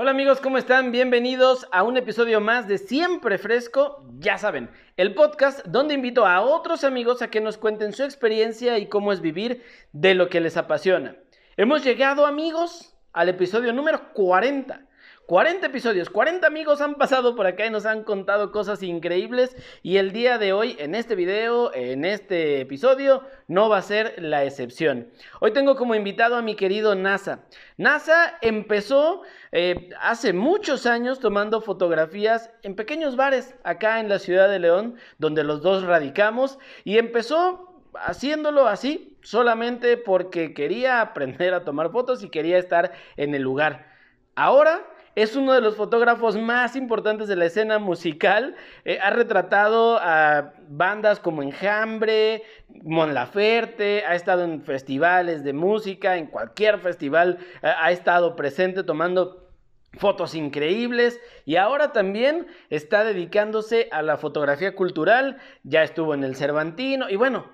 Hola amigos, ¿cómo están? Bienvenidos a un episodio más de Siempre Fresco, ya saben, el podcast donde invito a otros amigos a que nos cuenten su experiencia y cómo es vivir de lo que les apasiona. Hemos llegado amigos al episodio número 40. 40 episodios, 40 amigos han pasado por acá y nos han contado cosas increíbles y el día de hoy en este video, en este episodio, no va a ser la excepción. Hoy tengo como invitado a mi querido NASA. NASA empezó eh, hace muchos años tomando fotografías en pequeños bares acá en la ciudad de León, donde los dos radicamos y empezó haciéndolo así, solamente porque quería aprender a tomar fotos y quería estar en el lugar. Ahora es uno de los fotógrafos más importantes de la escena musical. Eh, ha retratado a bandas como Enjambre, Mon Laferte, ha estado en festivales de música, en cualquier festival eh, ha estado presente tomando fotos increíbles y ahora también está dedicándose a la fotografía cultural, ya estuvo en el Cervantino y bueno,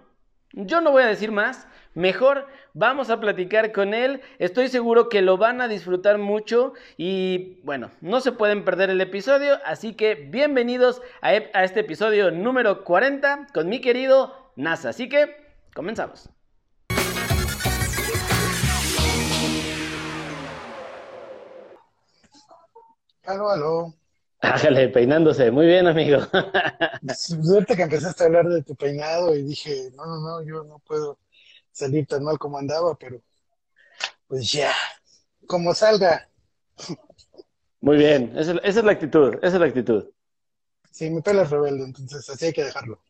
yo no voy a decir más, mejor vamos a platicar con él, estoy seguro que lo van a disfrutar mucho y bueno, no se pueden perder el episodio, así que bienvenidos a, este episodio número 40 con mi querido NASA, así que comenzamos. Aló, aló. Ájale, peinándose. Muy bien, amigo. Suerte que empezaste a hablar de tu peinado y dije, no, no, no, yo no puedo salir tan mal como andaba, pero pues ya, como salga. Muy bien, esa, es la actitud, esa es la actitud. Sí, mi pelo es rebelde, entonces así hay que dejarlo.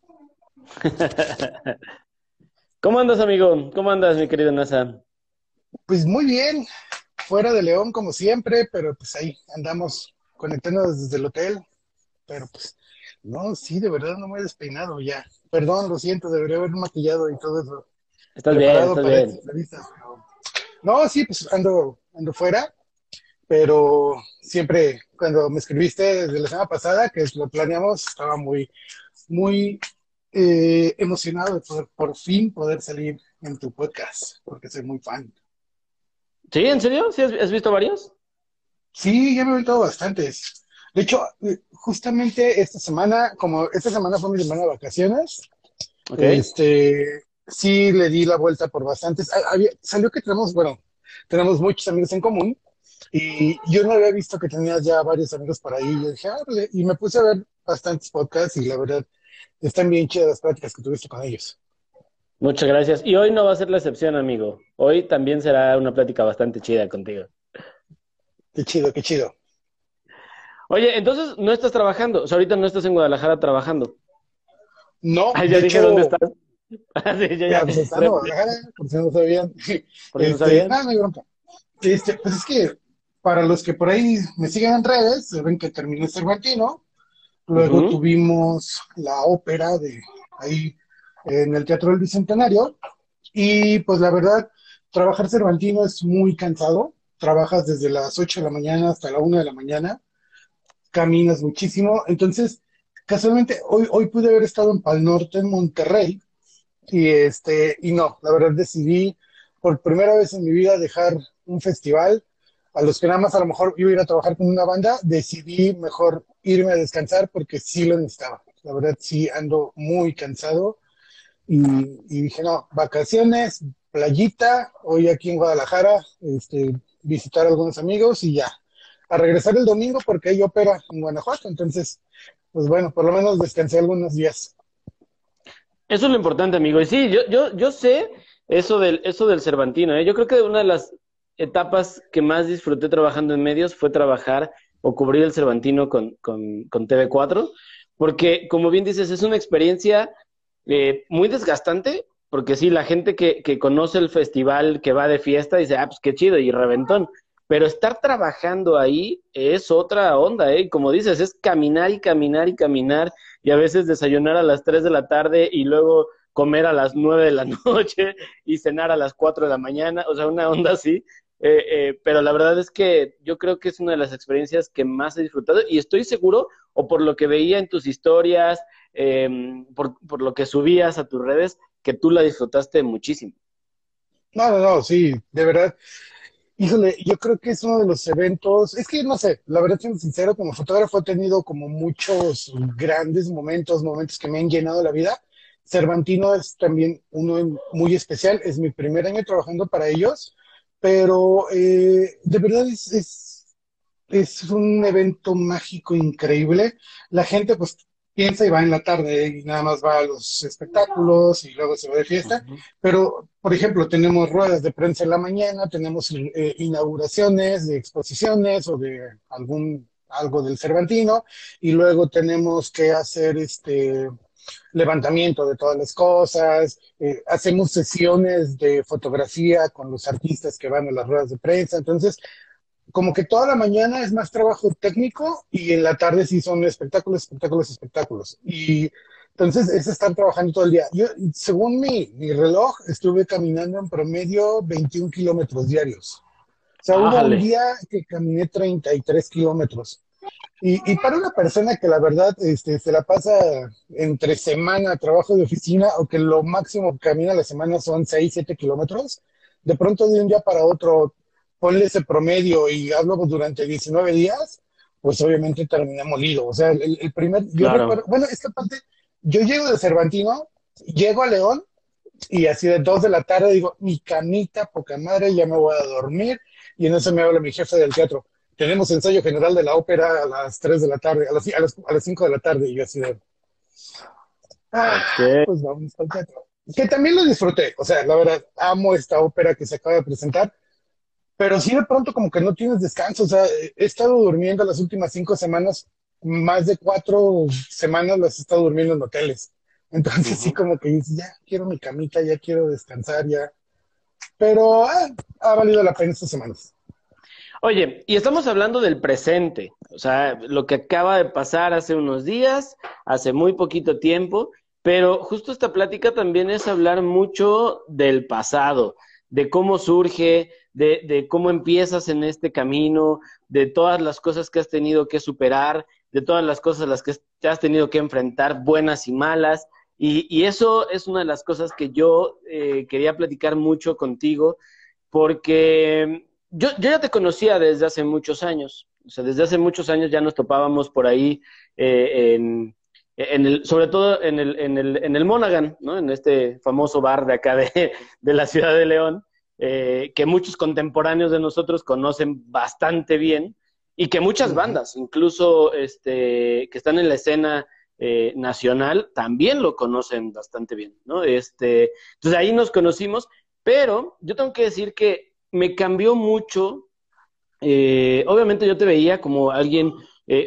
¿Cómo andas, amigo? ¿Cómo andas, mi querido NASA? Pues muy bien, fuera de León como siempre, pero pues ahí andamos conectándonos desde el hotel, pero pues, no, sí, de verdad no me he despeinado ya. Perdón, lo siento, debería haber maquillado y todo eso. Estás bien, estás bien. No, sí, pues ando, ando fuera, pero siempre cuando me escribiste desde la semana pasada, que lo planeamos, estaba muy, muy eh, emocionado de poder por fin poder salir en tu podcast, porque soy muy fan. ¿Sí? ¿En serio? ¿Sí has visto varios? Sí, ya me he visto bastantes. De hecho, eh, justamente esta semana, como esta semana fue mi semana de vacaciones, este, sí le di la vuelta por bastantes. Salió que tenemos, bueno, tenemos muchos amigos en común y yo no había visto que tenías ya varios amigos por ahí. Yo dije, ah, y me puse a ver bastantes podcasts y la verdad están bien chidas las prácticas que tuviste con ellos. Muchas gracias. Y hoy no va a ser la excepción, amigo. Hoy también será una plática bastante chida contigo. Qué chido, qué chido. Oye, entonces no estás trabajando, o sea, ahorita no estás en Guadalajara trabajando. No. Ay, ya dije dónde estás. Ah, ya, ya. Pues está en Guadalajara, por si no sabían. Por si no este, sabían. Ah, no hay bronca. Este, pues es que para los que por ahí me siguen en redes, se ven que terminé Cervantino. Luego tuvimos la ópera de ahí en el Teatro del Bicentenario. Y pues la verdad, trabajar Cervantino es muy cansado trabajas desde las 8 de la mañana hasta la 1 de la mañana, caminas muchísimo. Entonces, casualmente, hoy, hoy pude haber estado en Pal Norte, en Monterrey, y este, y no, la verdad decidí por primera vez en mi vida dejar un festival. A los que nada más a lo mejor iba a ir a trabajar con una banda, decidí mejor irme a descansar porque sí lo necesitaba. La verdad sí ando muy cansado y, dije, no, vacaciones, playita, hoy aquí en Guadalajara, este, visitar a algunos amigos y ya. A regresar el domingo porque hay ópera en Guanajuato, entonces, pues bueno, por lo menos descansé algunos días. Eso es lo importante, amigo. Y sí, yo, yo, yo sé eso del, eso del Cervantino. ¿eh? Yo creo que una de las etapas que más disfruté trabajando en medios fue trabajar o cubrir el Cervantino con, con, con TV4, porque como bien dices, es una experiencia eh, muy desgastante, porque sí, la gente que, que conoce el festival, que va de fiesta, dice, ah, pues qué chido y reventón. Pero estar trabajando ahí es otra onda, ¿eh? Como dices, es caminar y caminar y caminar y a veces desayunar a las 3 de la tarde y luego comer a las 9 de la noche y cenar a las 4 de la mañana, o sea, una onda así. Eh, eh, pero la verdad es que yo creo que es una de las experiencias que más he disfrutado y estoy seguro, o por lo que veía en tus historias, eh, por, por, lo que subías a tus redes, que tú la disfrutaste muchísimo. No, no, no, sí, de verdad. Híjole, yo creo que es uno de los eventos, es que no sé, la verdad, siendo sincero, como fotógrafo he tenido como muchos grandes momentos, momentos que me han llenado la vida. Cervantino es también uno muy especial, es mi primer año trabajando para ellos, pero eh, de verdad es, es, es un evento mágico increíble. La gente pues piensa y va en la tarde y nada más va a los espectáculos y luego se va de fiesta. Pero, por ejemplo, tenemos ruedas de prensa en la mañana, tenemos eh, inauguraciones de exposiciones o de algún algo del Cervantino y luego tenemos que hacer este levantamiento de todas las cosas, eh, hacemos sesiones de fotografía con los artistas que van a las ruedas de prensa, entonces como que toda la mañana es más trabajo técnico y en la tarde sí son espectáculos, espectáculos, espectáculos. Y entonces es estar trabajando todo el día. Yo, según mi, mi reloj, estuve caminando en promedio 21 kilómetros diarios. O sea, hubo un día que caminé 33 kilómetros. Y, y, para una persona que la verdad este, se la pasa entre semana, trabajo de oficina, o que lo máximo que camina a la semana son 6, 7 kilómetros, de pronto de un día para otro ponle ese promedio y hablo durante 19 días, pues obviamente terminé molido. O sea, el, primer, yo recuerdo, bueno, esta parte, yo llego de Cervantino, llego a León y así de 2 de la tarde digo, mi camita, poca madre, ya me voy a dormir. Y en eso me habla mi jefe del teatro. Tenemos ensayo general de la ópera a las 3 de la tarde, a las, a las, a las 5 de la tarde. Y yo así de, ah, pues vamos al teatro. Que también lo disfruté. O sea, la verdad, amo esta ópera que se acaba de presentar pero sí de pronto como que no tienes descanso. O sea, he estado durmiendo las últimas cinco semanas, más de cuatro semanas las he estado durmiendo en hoteles. Entonces sí como que dices, ya quiero mi camita, ya quiero descansar, ya. Pero ah, ha valido la pena estas semanas. Oye, y estamos hablando del presente, o sea, lo que acaba de pasar hace unos días, hace muy poquito tiempo, pero justo esta plática también es hablar mucho del pasado, de cómo surge, de, cómo empiezas en este camino, de todas las cosas que has tenido que superar, de todas las cosas a las que te has tenido que enfrentar, buenas y malas. Y, eso es una de las cosas que yo eh, quería platicar mucho contigo, porque yo, ya te conocía desde hace muchos años. O sea, desde hace muchos años ya nos topábamos por ahí, eh, en, el, sobre todo en el, en, el, en el Monaghan, ¿no? En este famoso bar de acá de, de la ciudad de León. Eh, que muchos contemporáneos de nosotros conocen bastante bien y que muchas bandas, incluso este, que están en la escena eh, nacional, también lo conocen bastante bien, ¿no? Este, entonces ahí nos conocimos, pero yo tengo que decir que me cambió mucho. Eh, obviamente yo te veía como alguien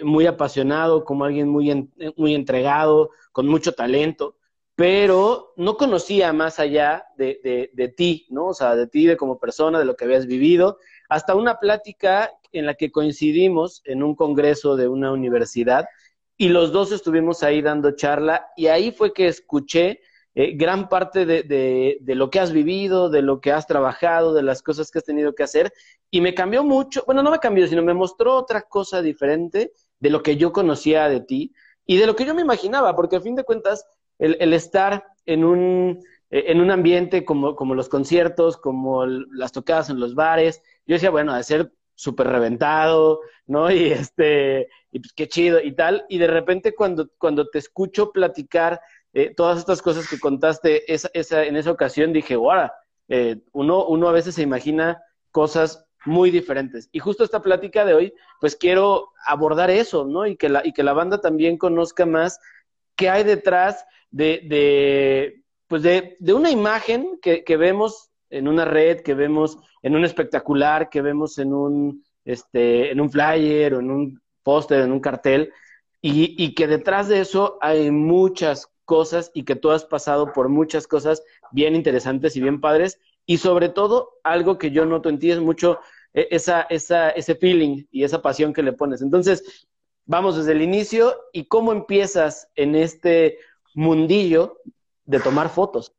muy apasionado, como alguien muy, muy entregado, con mucho talento, pero no conocía más allá de, de, ti, ¿no? O sea, de ti, de como persona, de lo que habías vivido, hasta una plática en la que coincidimos en un congreso de una universidad y los dos estuvimos ahí dando charla y ahí fue que escuché eh, gran parte de, de, lo que has vivido, de lo que has trabajado, de las cosas que has tenido que hacer y me cambió mucho, bueno, no me cambió, sino me mostró otra cosa diferente de lo que yo conocía de ti y de lo que yo me imaginaba, porque a fin de cuentas el, estar en un, eh, en un ambiente como, como los conciertos, como las tocadas en los bares, yo decía, bueno, de ser súper reventado, ¿no? Y este, y pues qué chido y tal. Y de repente cuando, cuando te escucho platicar eh, todas estas cosas que contaste esa, esa, en esa ocasión, dije, guau, eh, uno, uno a veces se imagina cosas muy diferentes. Y justo esta plática de hoy, pues quiero abordar eso, ¿no? Y que la, y que la banda también conozca más qué hay detrás de, de pues de, de, una imagen que, que, vemos en una red, que vemos en un espectacular, que vemos en un, este, en un flyer o en un póster, en un cartel, y, y que detrás de eso hay muchas cosas y que tú has pasado por muchas cosas bien interesantes y bien padres, y sobre todo algo que yo noto en ti es mucho e, esa, esa, ese feeling y esa pasión que le pones. Entonces, vamos desde el inicio y cómo empiezas en este mundillo de tomar fotos.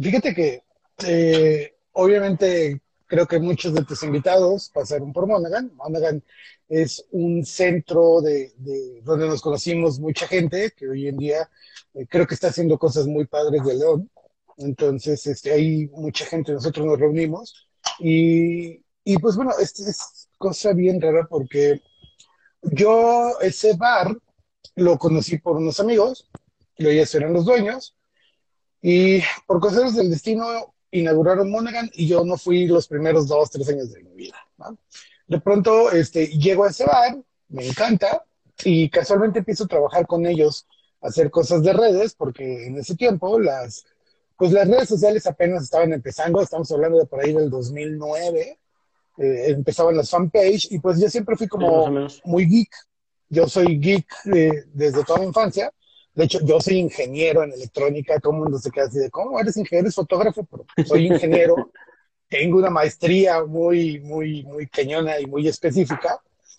Fíjate que eh, obviamente creo que muchos de tus invitados pasaron por Monaghan. Monaghan es un centro de, donde nos conocimos mucha gente que hoy en día eh, creo que está haciendo cosas muy padres de León. Entonces, este, ahí mucha gente, nosotros nos reunimos. Y, y pues bueno, es, es cosa bien rara porque yo ese bar lo conocí por unos amigos, y ellos eran los dueños, y por cosas del destino inauguraron Monaghan y yo no fui los primeros dos, tres años de mi vida. De pronto este, llego a ese bar, me encanta, y casualmente empiezo a trabajar con ellos, a hacer cosas de redes, porque en ese tiempo las, pues las redes sociales apenas estaban empezando, estamos hablando de por ahí del 2009, eh, empezaban las fanpage, y pues yo siempre fui como muy geek, yo soy geek eh, desde toda mi infancia, de hecho, yo soy ingeniero en electrónica, todo el mundo se queda así de, ¿cómo eres ingeniero? ¿Eres fotógrafo? Pero soy ingeniero, tengo una maestría muy, muy, muy cañona y muy específica.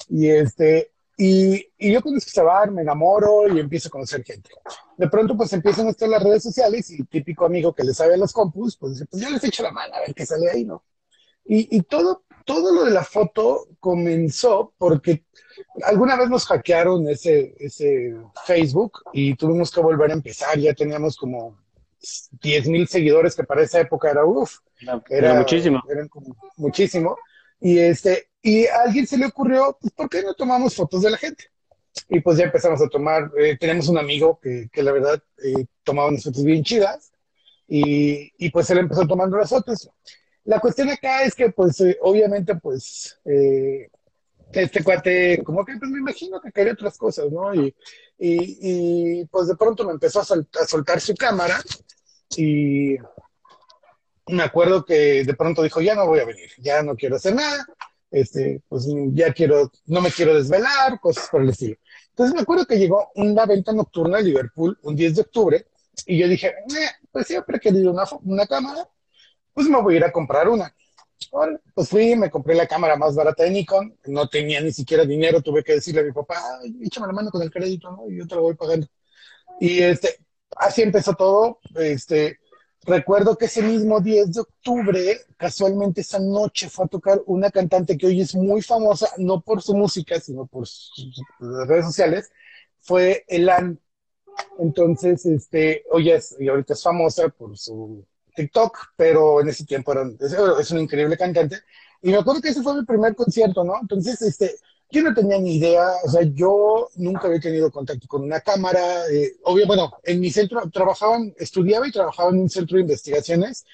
Y este, y, y yo conozco ese bar, me enamoro y empiezo a conocer gente. De pronto, pues empiezan a estar las redes sociales y típico amigo que le sabe a los compus, pues dice, pues yo les echo la mano a ver qué sale ahí, ¿no? Y, y todo, todo lo de la foto comenzó porque alguna vez nos hackearon ese, ese Facebook y tuvimos que volver a empezar. Ya teníamos como 10 mil seguidores, que para esa época era uff. Era, muchísimo. Eran como muchísimo. Y, este, y a alguien se le ocurrió, pues, ¿por qué no tomamos fotos de la gente? Y pues ya empezamos a tomar, eh, tenemos un amigo que, que la verdad eh, tomaba unas fotos bien chidas y, y, pues él empezó tomando las fotos. La cuestión acá es que pues eh, obviamente pues eh, este cuate, como que pues me imagino que quería otras cosas, ¿no? Y, y, pues de pronto me empezó a, soltar su cámara y me acuerdo que de pronto dijo, ya no voy a venir, ya no quiero hacer nada, este, pues ya quiero, no me quiero desvelar, cosas por el estilo. Entonces me acuerdo que llegó una venta nocturna a Liverpool un 10 de octubre y yo dije, pues siempre he querido una, una cámara, pues me voy a ir a comprar una pues fui, me compré la cámara más barata de Nikon, no tenía ni siquiera dinero, tuve que decirle a mi papá, échame la mano con el crédito, ¿no? Y yo te lo voy pagando. Y este, así empezó todo. Este, recuerdo que ese mismo 10 de octubre, casualmente esa noche fue a tocar una cantante que hoy es muy famosa, no por su música, sino por sus redes sociales, fue Elan. Entonces, este, hoy es, y ahorita es famosa por su TikTok, pero en ese tiempo era, es, un increíble cantante. Y me acuerdo que ese fue mi primer concierto, ¿no? Entonces, este, yo no tenía ni idea, o sea, yo nunca había tenido contacto con una cámara. Eh, obvio, bueno, en mi centro trabajaban, estudiaba y trabajaba en un centro de investigaciones.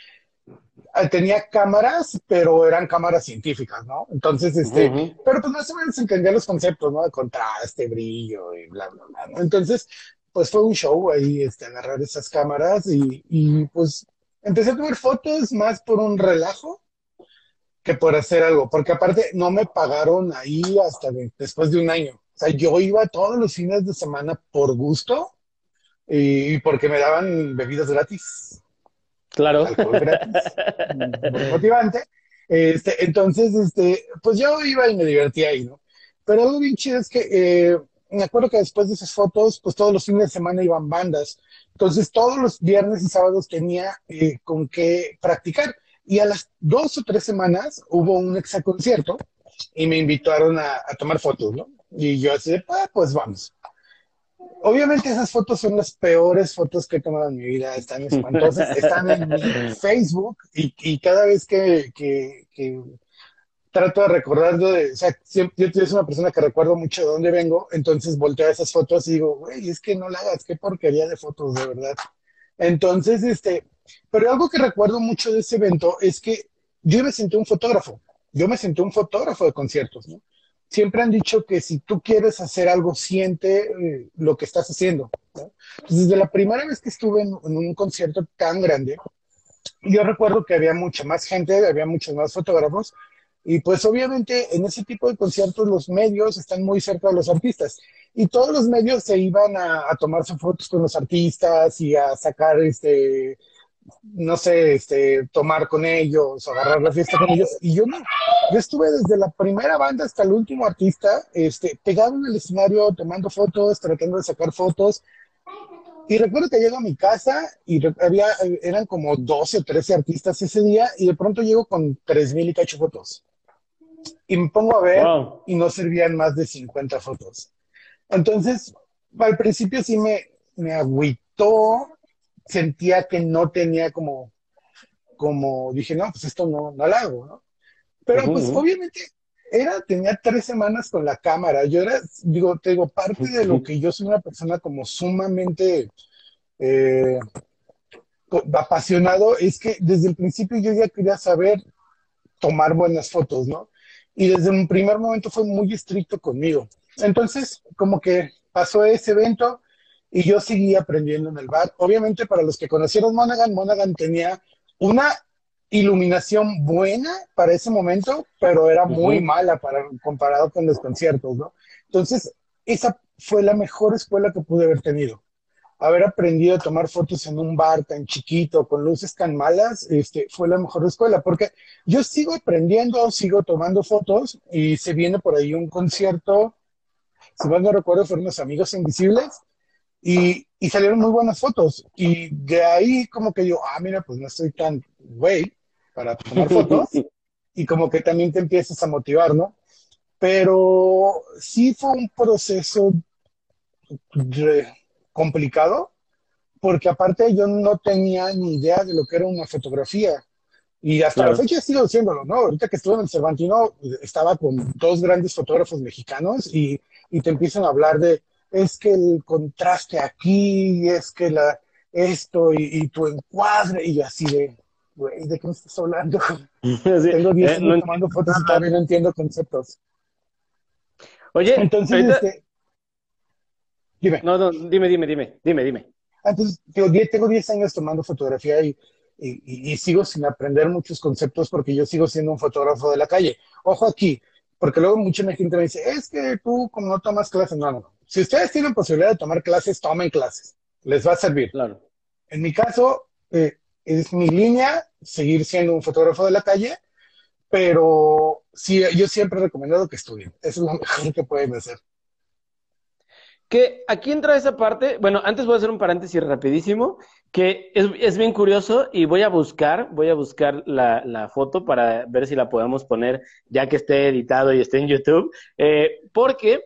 Ah, tenía cámaras, pero eran cámaras científicas, ¿no? Entonces, este, pero pues más o menos entendía los conceptos, ¿no? De contraste, brillo y bla, bla, bla. ¿no? Entonces, pues fue un show ahí, este, agarrar esas cámaras y, y pues empecé a tomar fotos más por un relajo que por hacer algo, porque aparte no me pagaron ahí hasta después de un año. O sea, yo iba todos los fines de semana por gusto y porque me daban bebidas gratis. Claro. Alcohol gratis. motivante. Este, entonces, este, pues yo iba y me divertía ahí, ¿no? Pero algo bien chido es que eh, me acuerdo que después de esas fotos, pues todos los fines de semana iban bandas. Entonces, todos los viernes y sábados tenía eh, con qué practicar. Y a las dos o tres semanas hubo un exaconcierto y me invitaron a, tomar fotos, ¿no? Y yo así de, ah, pues vamos. Obviamente esas fotos son las peores fotos que he tomado en mi vida, están espantosas, están en Facebook y, y cada vez que, que, que trato de recordarlo de, o sea, siempre, yo soy una persona que recuerdo mucho de dónde vengo, entonces volteo a esas fotos y digo, güey, es que no la hagas, qué porquería de fotos, de verdad. Entonces, este, pero algo que recuerdo mucho de ese evento es que yo me senté un fotógrafo, yo me senté un fotógrafo de conciertos, ¿no? Siempre han dicho que si tú quieres hacer algo, siente eh, lo que estás haciendo. ¿no? Entonces, desde la primera vez que estuve en, en un concierto tan grande, yo recuerdo que había mucha más gente, había muchos más fotógrafos, y pues obviamente en ese tipo de conciertos los medios están muy cerca de los artistas y todos los medios se iban a, tomarse fotos con los artistas y a sacar este no sé, este, tomar con ellos, agarrar la fiesta con ellos. Y yo no, yo estuve desde la primera banda hasta el último artista, este, pegado en el escenario, tomando fotos, tratando de sacar fotos. Y recuerdo que llego a mi casa y había, eran como 12 o 13 artistas ese día y de pronto llego con 3.000 y cacho fotos y me pongo a ver y no servían más de 50 fotos. Entonces, al principio sí me, me agüitó, sentía que no tenía como, como, dije, no, pues esto no, no lo hago, ¿no? Pero pues obviamente era, tenía tres semanas con la cámara. Yo era, digo, te digo, parte de lo que yo soy una persona como sumamente eh, apasionado es que desde el principio yo ya quería saber tomar buenas fotos, ¿no? Y desde un primer momento fue muy estricto conmigo. Entonces, como que pasó ese evento y yo seguí aprendiendo en el bar. Obviamente, para los que conocieron Monaghan, Monaghan tenía una iluminación buena para ese momento, pero era muy mala para, comparado con los conciertos, ¿no? Entonces, esa fue la mejor escuela que pude haber tenido. Haber aprendido a tomar fotos en un bar tan chiquito, con luces tan malas, este, fue la mejor escuela, porque yo sigo aprendiendo, sigo tomando fotos y se viene por ahí un concierto, si mal no recuerdo, fueron los Amigos Invisibles, y, y salieron muy buenas fotos. Y de ahí como que yo, ah, mira, pues no estoy tan güey, para tomar fotos y como que también te empiezas a motivar, ¿no? Pero sí fue un proceso complicado porque aparte yo no tenía ni idea de lo que era una fotografía. Y hasta la fecha sigo diciéndolo, ¿no? Ahorita que estuve en el Cervantino, estaba con dos grandes fotógrafos mexicanos y, y te empiezan a hablar de, es que el contraste aquí, es que la, esto y, y tu encuadre, y así de, güey, ¿de qué me estás hablando? Tengo 10 eh, años tomando fotos y todavía no entiendo conceptos. Oye, entonces, este, dime. No, no, dime, dime, dime, dime, dime. Entonces, tengo 10 años tomando fotografía y, y, y, sigo sin aprender muchos conceptos porque yo sigo siendo un fotógrafo de la calle. Ojo aquí, porque luego mucha gente me dice, es que tú como no tomas clases, no, no, no. Si ustedes tienen posibilidad de tomar clases, tomen clases. Les va a servir. Claro. En mi caso, eh, es mi línea, seguir siendo un fotógrafo de la calle, pero sí, yo siempre he recomendado que estudien. Eso es lo mejor que pueden hacer. Que aquí entra esa parte, bueno, antes voy a hacer un paréntesis rapidísimo, que es, bien curioso y voy a buscar, voy a buscar la, foto para ver si la podemos poner ya que esté editado y esté en YouTube, eh, porque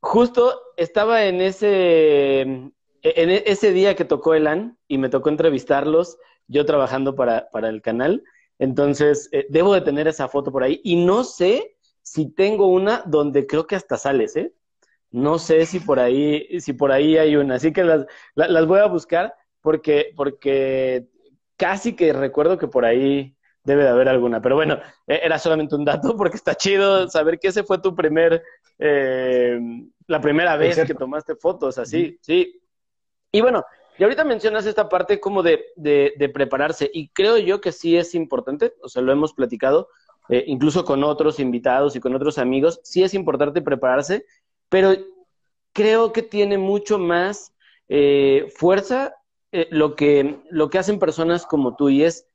justo estaba en ese, en ese día que tocó Elan y me tocó entrevistarlos yo trabajando para, para el canal. Entonces, eh, debo de tener esa foto por ahí. Y no sé si tengo una donde creo que hasta sales, ¿eh? No sé si por ahí, si por ahí hay una. Así que las, las voy a buscar porque, porque casi que recuerdo que por ahí debe de haber alguna. Pero bueno, e, era solamente un dato porque está chido saber que ese fue tu primer, eh, la primera vez que tomaste fotos así, sí. Y bueno, y ahorita mencionas esta parte como de, de, prepararse y creo yo que sí es importante, o sea, lo hemos platicado, eh, incluso con otros invitados y con otros amigos, sí es importante prepararse, pero creo que tiene mucho más eh, fuerza eh, lo, que, lo que hacen personas como tú y es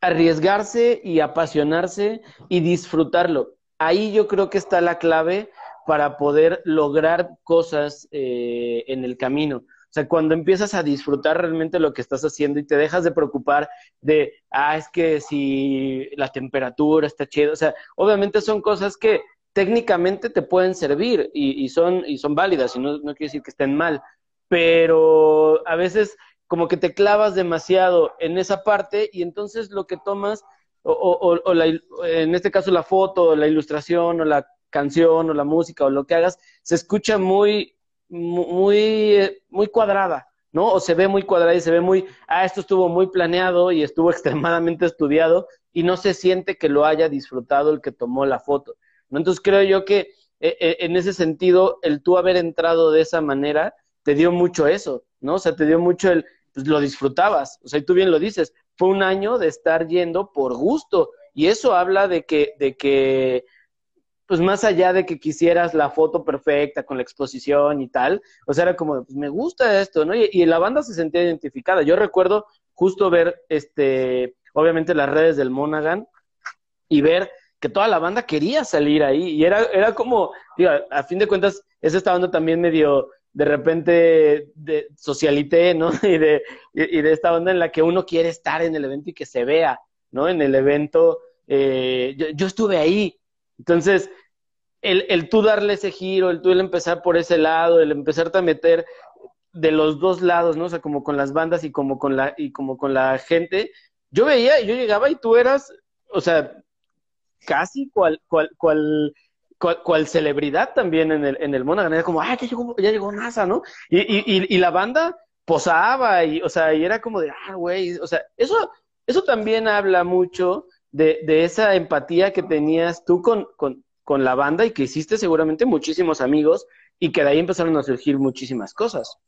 arriesgarse y apasionarse y disfrutarlo. Ahí yo creo que está la clave para poder lograr cosas en el camino. O sea, cuando empiezas a disfrutar realmente lo que estás haciendo y te dejas de preocupar de, ah, es que si la temperatura está chida. O sea, obviamente son cosas que técnicamente te pueden servir y, son, y son válidas, y no, no quiere decir que estén mal, pero a veces como que te clavas demasiado en esa parte y entonces lo que tomas, o, o, o la, en este caso la foto, o la ilustración, o la canción, o la música, o lo que hagas, se escucha muy muy, muy cuadrada, ¿no? O se ve muy cuadrada y se ve muy, ah, esto estuvo muy planeado y estuvo extremadamente estudiado y no se siente que lo haya disfrutado el que tomó la foto. Entonces creo yo que eh, eh, en ese sentido, el tú haber entrado de esa manera, te dio mucho eso, ¿no? O sea, te dio mucho el, pues lo disfrutabas, o sea, y tú bien lo dices, fue un año de estar yendo por gusto, y eso habla de que, de que pues más allá de que quisieras la foto perfecta con la exposición y tal, o sea, era como, pues me gusta esto, ¿no? Y, la banda se sentía identificada. Yo recuerdo justo ver, este, obviamente las redes del Monaghan y ver que toda la banda quería salir ahí y era, era como, digo, a fin de cuentas, es esta banda también medio, de repente, de socialité, ¿no? Y de, y, de esta banda en la que uno quiere estar en el evento y que se vea, ¿no? En el evento, eh, yo estuve ahí, entonces, el, el tú darle ese giro, el tú el empezar por ese lado, el empezarte a meter de los dos lados, ¿no? O sea, como con las bandas y como con la, y como con la gente, yo veía, yo llegaba y tú eras, o sea, casi cual, cual, cual, cual, celebridad también en el, en el Monaghan. Era como, ah, ya llegó, ya llegó NASA, ¿no? Y, y, y, la banda posaba y, o sea, y era como de, ah, güey, o sea, eso, eso también habla mucho de, de esa empatía que tenías tú con, con, con la banda y que hiciste seguramente muchísimos amigos y que de ahí empezaron a surgir muchísimas cosas.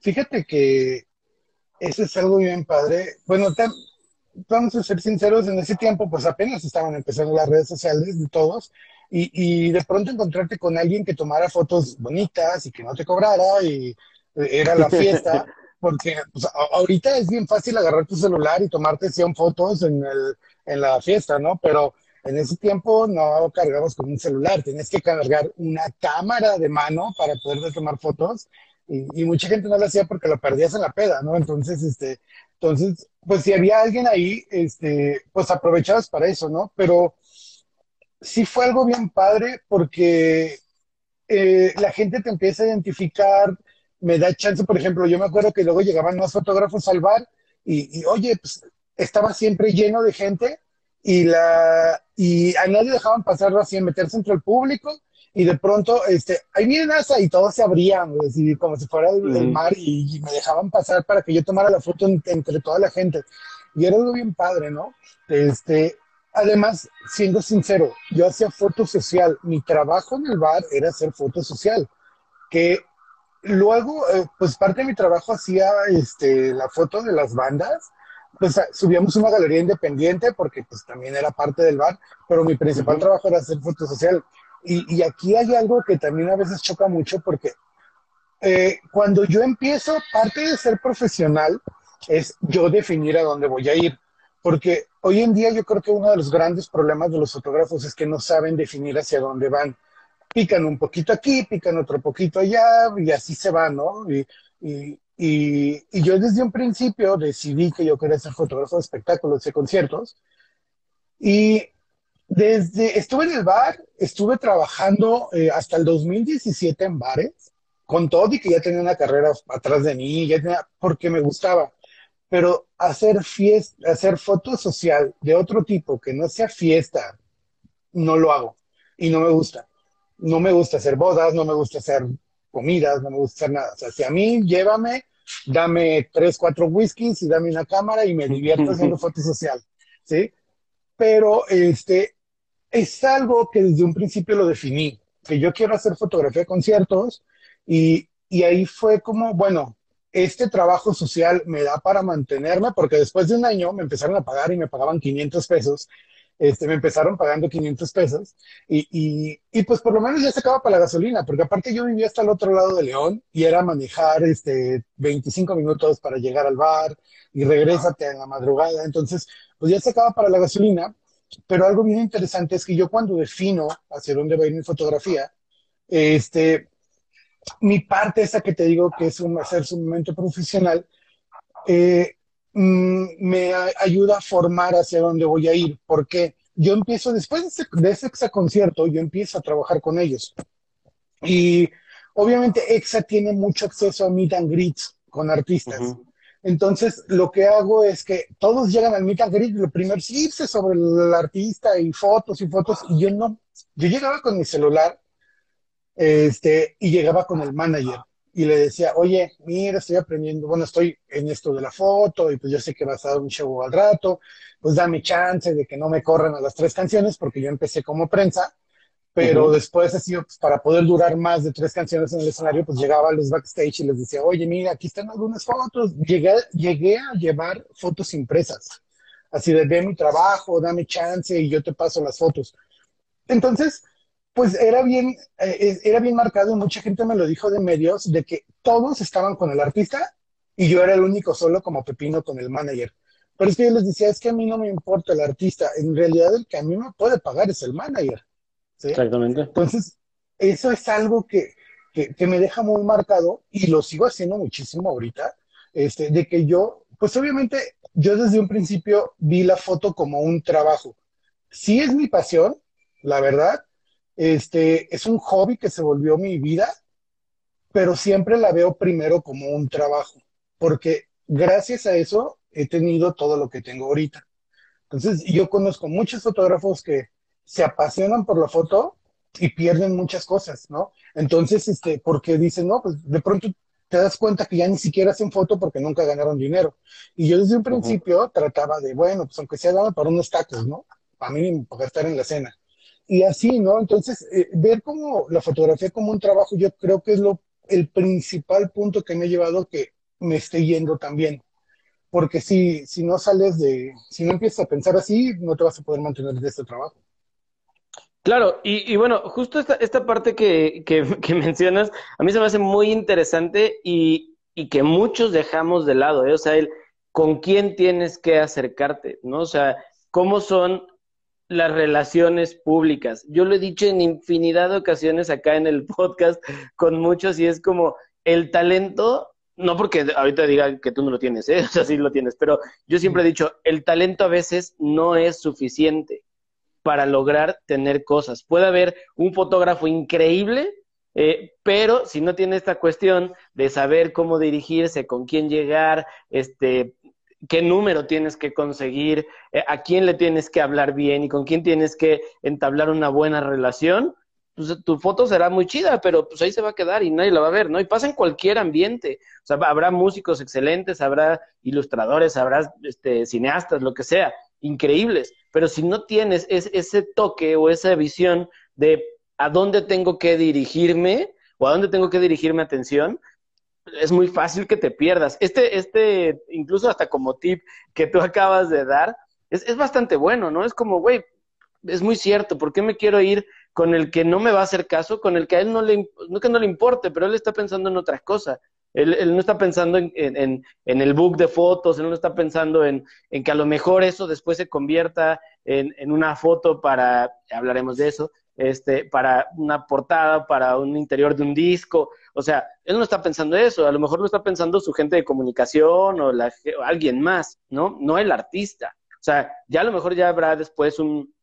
Fíjate que eso es algo bien padre. Bueno, vamos a ser sinceros, en ese tiempo pues apenas estaban empezando las redes sociales de todos y, y, de pronto encontrarte con alguien que tomara fotos bonitas y que no te cobrara y eh, era la fiesta, porque pues, ahorita es bien fácil agarrar tu celular y tomarte 100 fotos en, el, en la fiesta, ¿no? Pero en ese tiempo no cargamos con un celular, tenías que cargar una cámara de mano para poder tomar fotos y, mucha gente no lo hacía porque lo perdías en la peda, ¿no? Entonces, este, entonces, pues si había alguien ahí, este, pues aprovechabas para eso, ¿no? Pero sí fue algo bien padre porque eh, la gente te empieza a identificar, me da chance, por ejemplo, yo me acuerdo que luego llegaban más fotógrafos al bar y, oye, pues estaba siempre lleno de gente y, la, y a nadie dejaban pasarlo así, meterse entre el público y de pronto, este, ahí viene NASA y todos se abrían, como si fuera el, mar y, me dejaban pasar para que yo tomara la foto entre toda la gente. Y era algo bien padre, ¿no? Este, además, siendo sincero, yo hacía foto social. Mi trabajo en el bar era hacer foto social, que luego, eh, pues parte de mi trabajo hacía este, la foto de las bandas pues subíamos una galería independiente porque pues también era parte del bar, pero mi principal trabajo era hacer foto social. Y, y, aquí hay algo que también a veces choca mucho porque eh, cuando yo empiezo, parte de ser profesional es yo definir a dónde voy a ir. Porque hoy en día yo creo que uno de los grandes problemas de los fotógrafos es que no saben definir hacia dónde van. Pican un poquito aquí, pican otro poquito allá y así se va, ¿no? Y, y, y, yo desde un principio decidí que yo quería ser fotógrafo de espectáculos, de conciertos. Y desde, estuve en el bar, estuve trabajando eh, hasta el 2017 en bares, con todo y que ya tenía una carrera atrás de mí, ya tenía, porque me gustaba. Pero hacer fiesta, hacer foto social de otro tipo que no sea fiesta, no lo hago. Y no me gusta. No me gusta hacer bodas, no me gusta hacer comidas, no me gusta hacer nada. O sea, si a mí llévame, dame tres, cuatro whiskies y dame una cámara y me divierto haciendo foto social, ¿sí? Pero este, es algo que desde un principio lo definí, que yo quiero hacer fotografía de conciertos y, y ahí fue como, bueno, este trabajo social me da para mantenerme, porque después de un año me empezaron a pagar y me pagaban 500 pesos este, me empezaron pagando 500 pesos y, y, pues por lo menos ya se acaba para la gasolina, porque aparte yo vivía hasta el otro lado de León y era manejar este, 25 minutos para llegar al bar y regrésate en la madrugada, entonces pues ya se acaba para la gasolina, pero algo bien interesante es que yo cuando defino hacia dónde va a ir mi fotografía, este, mi parte esa que te digo que es un, hacer su momento profesional, eh, Mm, me ayuda a formar hacia dónde voy a ir, porque yo empiezo, después de ese, de concierto, yo empiezo a trabajar con ellos. Y obviamente EXA tiene mucho acceso a meet and greets con artistas. Entonces, lo que hago es que todos llegan al meet and greet, lo primero es irse sobre el artista y fotos y fotos, y yo no, yo llegaba con mi celular, este, y llegaba con el manager y le decía, oye, mira, estoy aprendiendo, bueno, estoy en esto de la foto y pues yo sé que vas a dar un show al rato, pues dame chance de que no me corran a las tres canciones porque yo empecé como prensa, pero después así, pues, para poder durar más de tres canciones en el escenario, pues llegaba a los backstage y les decía, oye, mira, aquí están algunas fotos. Llegué, llegué a llevar fotos impresas, así de ve mi trabajo, dame chance y yo te paso las fotos. Entonces, pues era bien, eh, era bien marcado, mucha gente me lo dijo de medios, de que todos estaban con el artista y yo era el único solo como Pepino con el manager. Pero es que yo les decía, es que a mí no me importa el artista, en realidad el que a mí me puede pagar es el manager. Exactamente. Entonces, eso es algo que, que, me deja muy marcado y lo sigo haciendo muchísimo ahorita, este, de que yo, pues obviamente, yo desde un principio vi la foto como un trabajo. Sí es mi pasión, la verdad, este, es un hobby que se volvió mi vida, pero siempre la veo primero como un trabajo, porque gracias a eso he tenido todo lo que tengo ahorita. Entonces, yo conozco muchos fotógrafos que se apasionan por la foto y pierden muchas cosas, ¿no? Entonces, este, porque dicen, no, pues de pronto te das cuenta que ya ni siquiera hacen foto porque nunca ganaron dinero. Y yo desde un principio trataba de, bueno, pues aunque sea dado para unos tacos, ¿no? Para mí, para estar en la cena. Y así, ¿no? Entonces, eh, ver como la fotografía como un trabajo, yo creo que es lo, el principal punto que me ha llevado a que me esté yendo también. Porque si, si no sales de, si no empiezas a pensar así, no te vas a poder mantener de este trabajo. Claro, y, bueno, justo esta, esta parte que, que, mencionas, a mí se me hace muy interesante y, y que muchos dejamos de lado, ¿eh? o sea, el con quién tienes que acercarte, ¿no? O sea, cómo son las relaciones públicas. Yo lo he dicho en infinidad de ocasiones acá en el podcast con muchos y es como el talento, no porque ahorita diga que tú no lo tienes, ¿eh? o sea, sí lo tienes, pero yo siempre he dicho, el talento a veces no es suficiente para lograr tener cosas. Puede haber un fotógrafo increíble, eh, pero si no tiene esta cuestión de saber cómo dirigirse, con quién llegar, este, qué número tienes que conseguir, eh, a quién le tienes que hablar bien y con quién tienes que entablar una buena relación, pues tu foto será muy chida, pero pues ahí se va a quedar y nadie la va a ver, ¿no? Y pasa en cualquier ambiente. Habrá músicos excelentes, habrá ilustradores, habrá este, cineastas, lo que sea, increíbles. Pero si no tienes ese toque o esa visión de a dónde tengo que dirigirme o a dónde tengo que dirigirme atención, es muy fácil que te pierdas. Este, este, incluso hasta como tip que tú acabas de dar, es, es bastante bueno, ¿no? Es como, güey, es muy cierto, ¿por qué me quiero ir con el que no me va a hacer caso, con el que a él no le, no que no le importe, pero él está pensando en otra cosa? Él, no está pensando en, el book de fotos, él no está pensando en, que a lo mejor eso después se convierta en, una foto para, hablaremos de eso, este, para una portada, para un interior de un disco. O sea, él no está pensando eso, a lo mejor lo está pensando su gente de comunicación o, la, alguien más, ¿no? No el artista. O sea, ya a lo mejor ya habrá después un,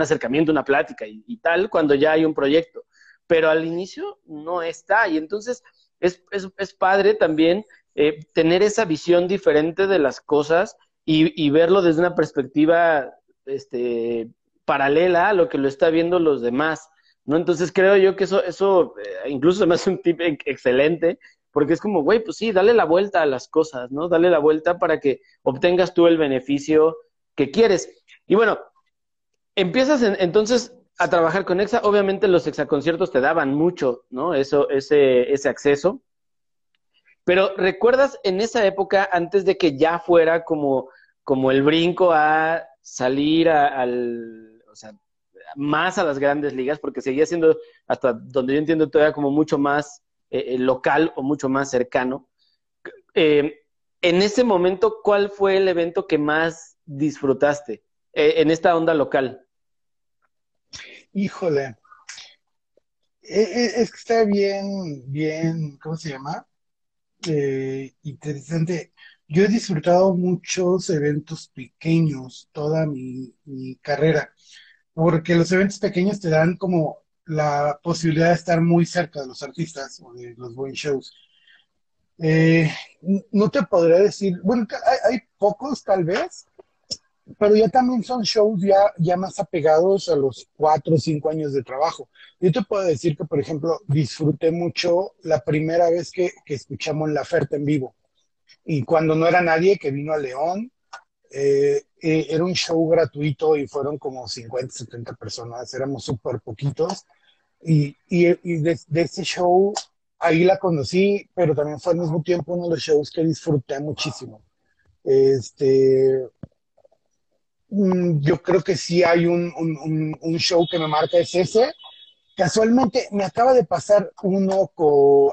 acercamiento, una plática y, tal cuando ya hay un proyecto. Pero al inicio no está. Y entonces es, es, es padre también eh, tener esa visión diferente de las cosas y, y, verlo desde una perspectiva este, paralela a lo que lo está viendo los demás. ¿no? Entonces creo yo que eso, eso eh, incluso me hace un tip excelente, porque es como, güey, pues sí, dale la vuelta a las cosas, ¿no? Dale la vuelta para que obtengas tú el beneficio que quieres. Y bueno, empiezas entonces a trabajar con EXA, obviamente los EXA-conciertos te daban mucho, ¿no? Eso, ese, ese acceso. Pero ¿recuerdas en esa época, antes de que ya fuera como, como el brinco a salir al, o sea, más a las grandes ligas, porque seguía siendo, hasta donde yo entiendo, todavía como mucho más eh, eh, local o mucho más cercano. Eh, en ese momento, ¿cuál fue el evento que más disfrutaste en esta onda local? Híjole. E, e, es que está bien, bien, ¿cómo se llama? Eh, interesante. Yo he disfrutado muchos eventos pequeños toda mi, carrera, porque los eventos pequeños te dan como la posibilidad de estar muy cerca de los artistas o de los buen shows. Eh, no te podría decir, bueno, hay, hay, pocos tal vez, pero ya también son shows ya, ya más apegados a los cuatro o cinco años de trabajo. Yo te puedo decir que, por ejemplo, disfruté mucho la primera vez que, que escuchamos La Oferta en vivo. Y cuando no era nadie que vino a León, eh, eh, era un show gratuito y fueron como 50, 70 personas, éramos súper poquitos. Y, y, y de, de, ese show, ahí la conocí, pero también fue al mismo tiempo uno de los shows que disfruté muchísimo. Este, yo creo que sí hay un, un, un, show que me marca, es ese. Casualmente me acaba de pasar uno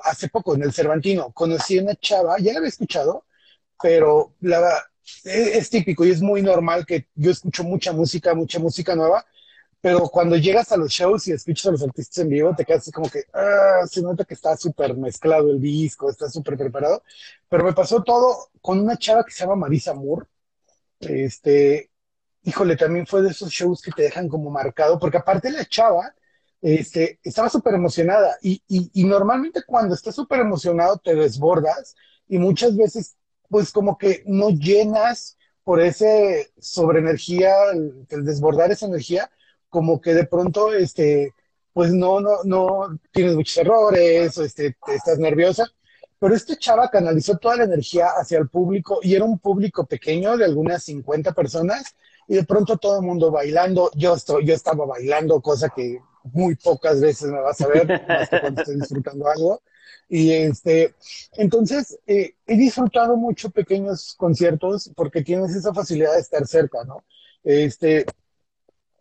hace poco en el Cervantino. Conocí a una chava, ya la había escuchado, pero la, es, es, típico y es muy normal que yo escucho mucha música, mucha música nueva, pero cuando llegas a los shows y escuchas a los artistas en vivo, te quedas como que ah, se nota que está súper mezclado el disco, está súper preparado. Pero me pasó todo con una chava que se llama Marisa Moore. Este, híjole, también fue de esos shows que te dejan como marcado, porque aparte la chava este, estaba súper emocionada y, y, y, normalmente cuando estás súper emocionado te desbordas y muchas veces pues como que no llenas por ese sobreenergía, el, el desbordar esa energía, como que de pronto, este, pues no, no, no tienes muchos errores, o este, estás nerviosa. Pero este chava canalizó toda la energía hacia el público y era un público pequeño de algunas 50 personas y de pronto todo el mundo bailando. Yo, estoy, yo estaba bailando, cosa que muy pocas veces me vas a ver, más que cuando estoy disfrutando algo. Y este, entonces eh, he disfrutado mucho pequeños conciertos porque tienes esa facilidad de estar cerca, ¿no? Este,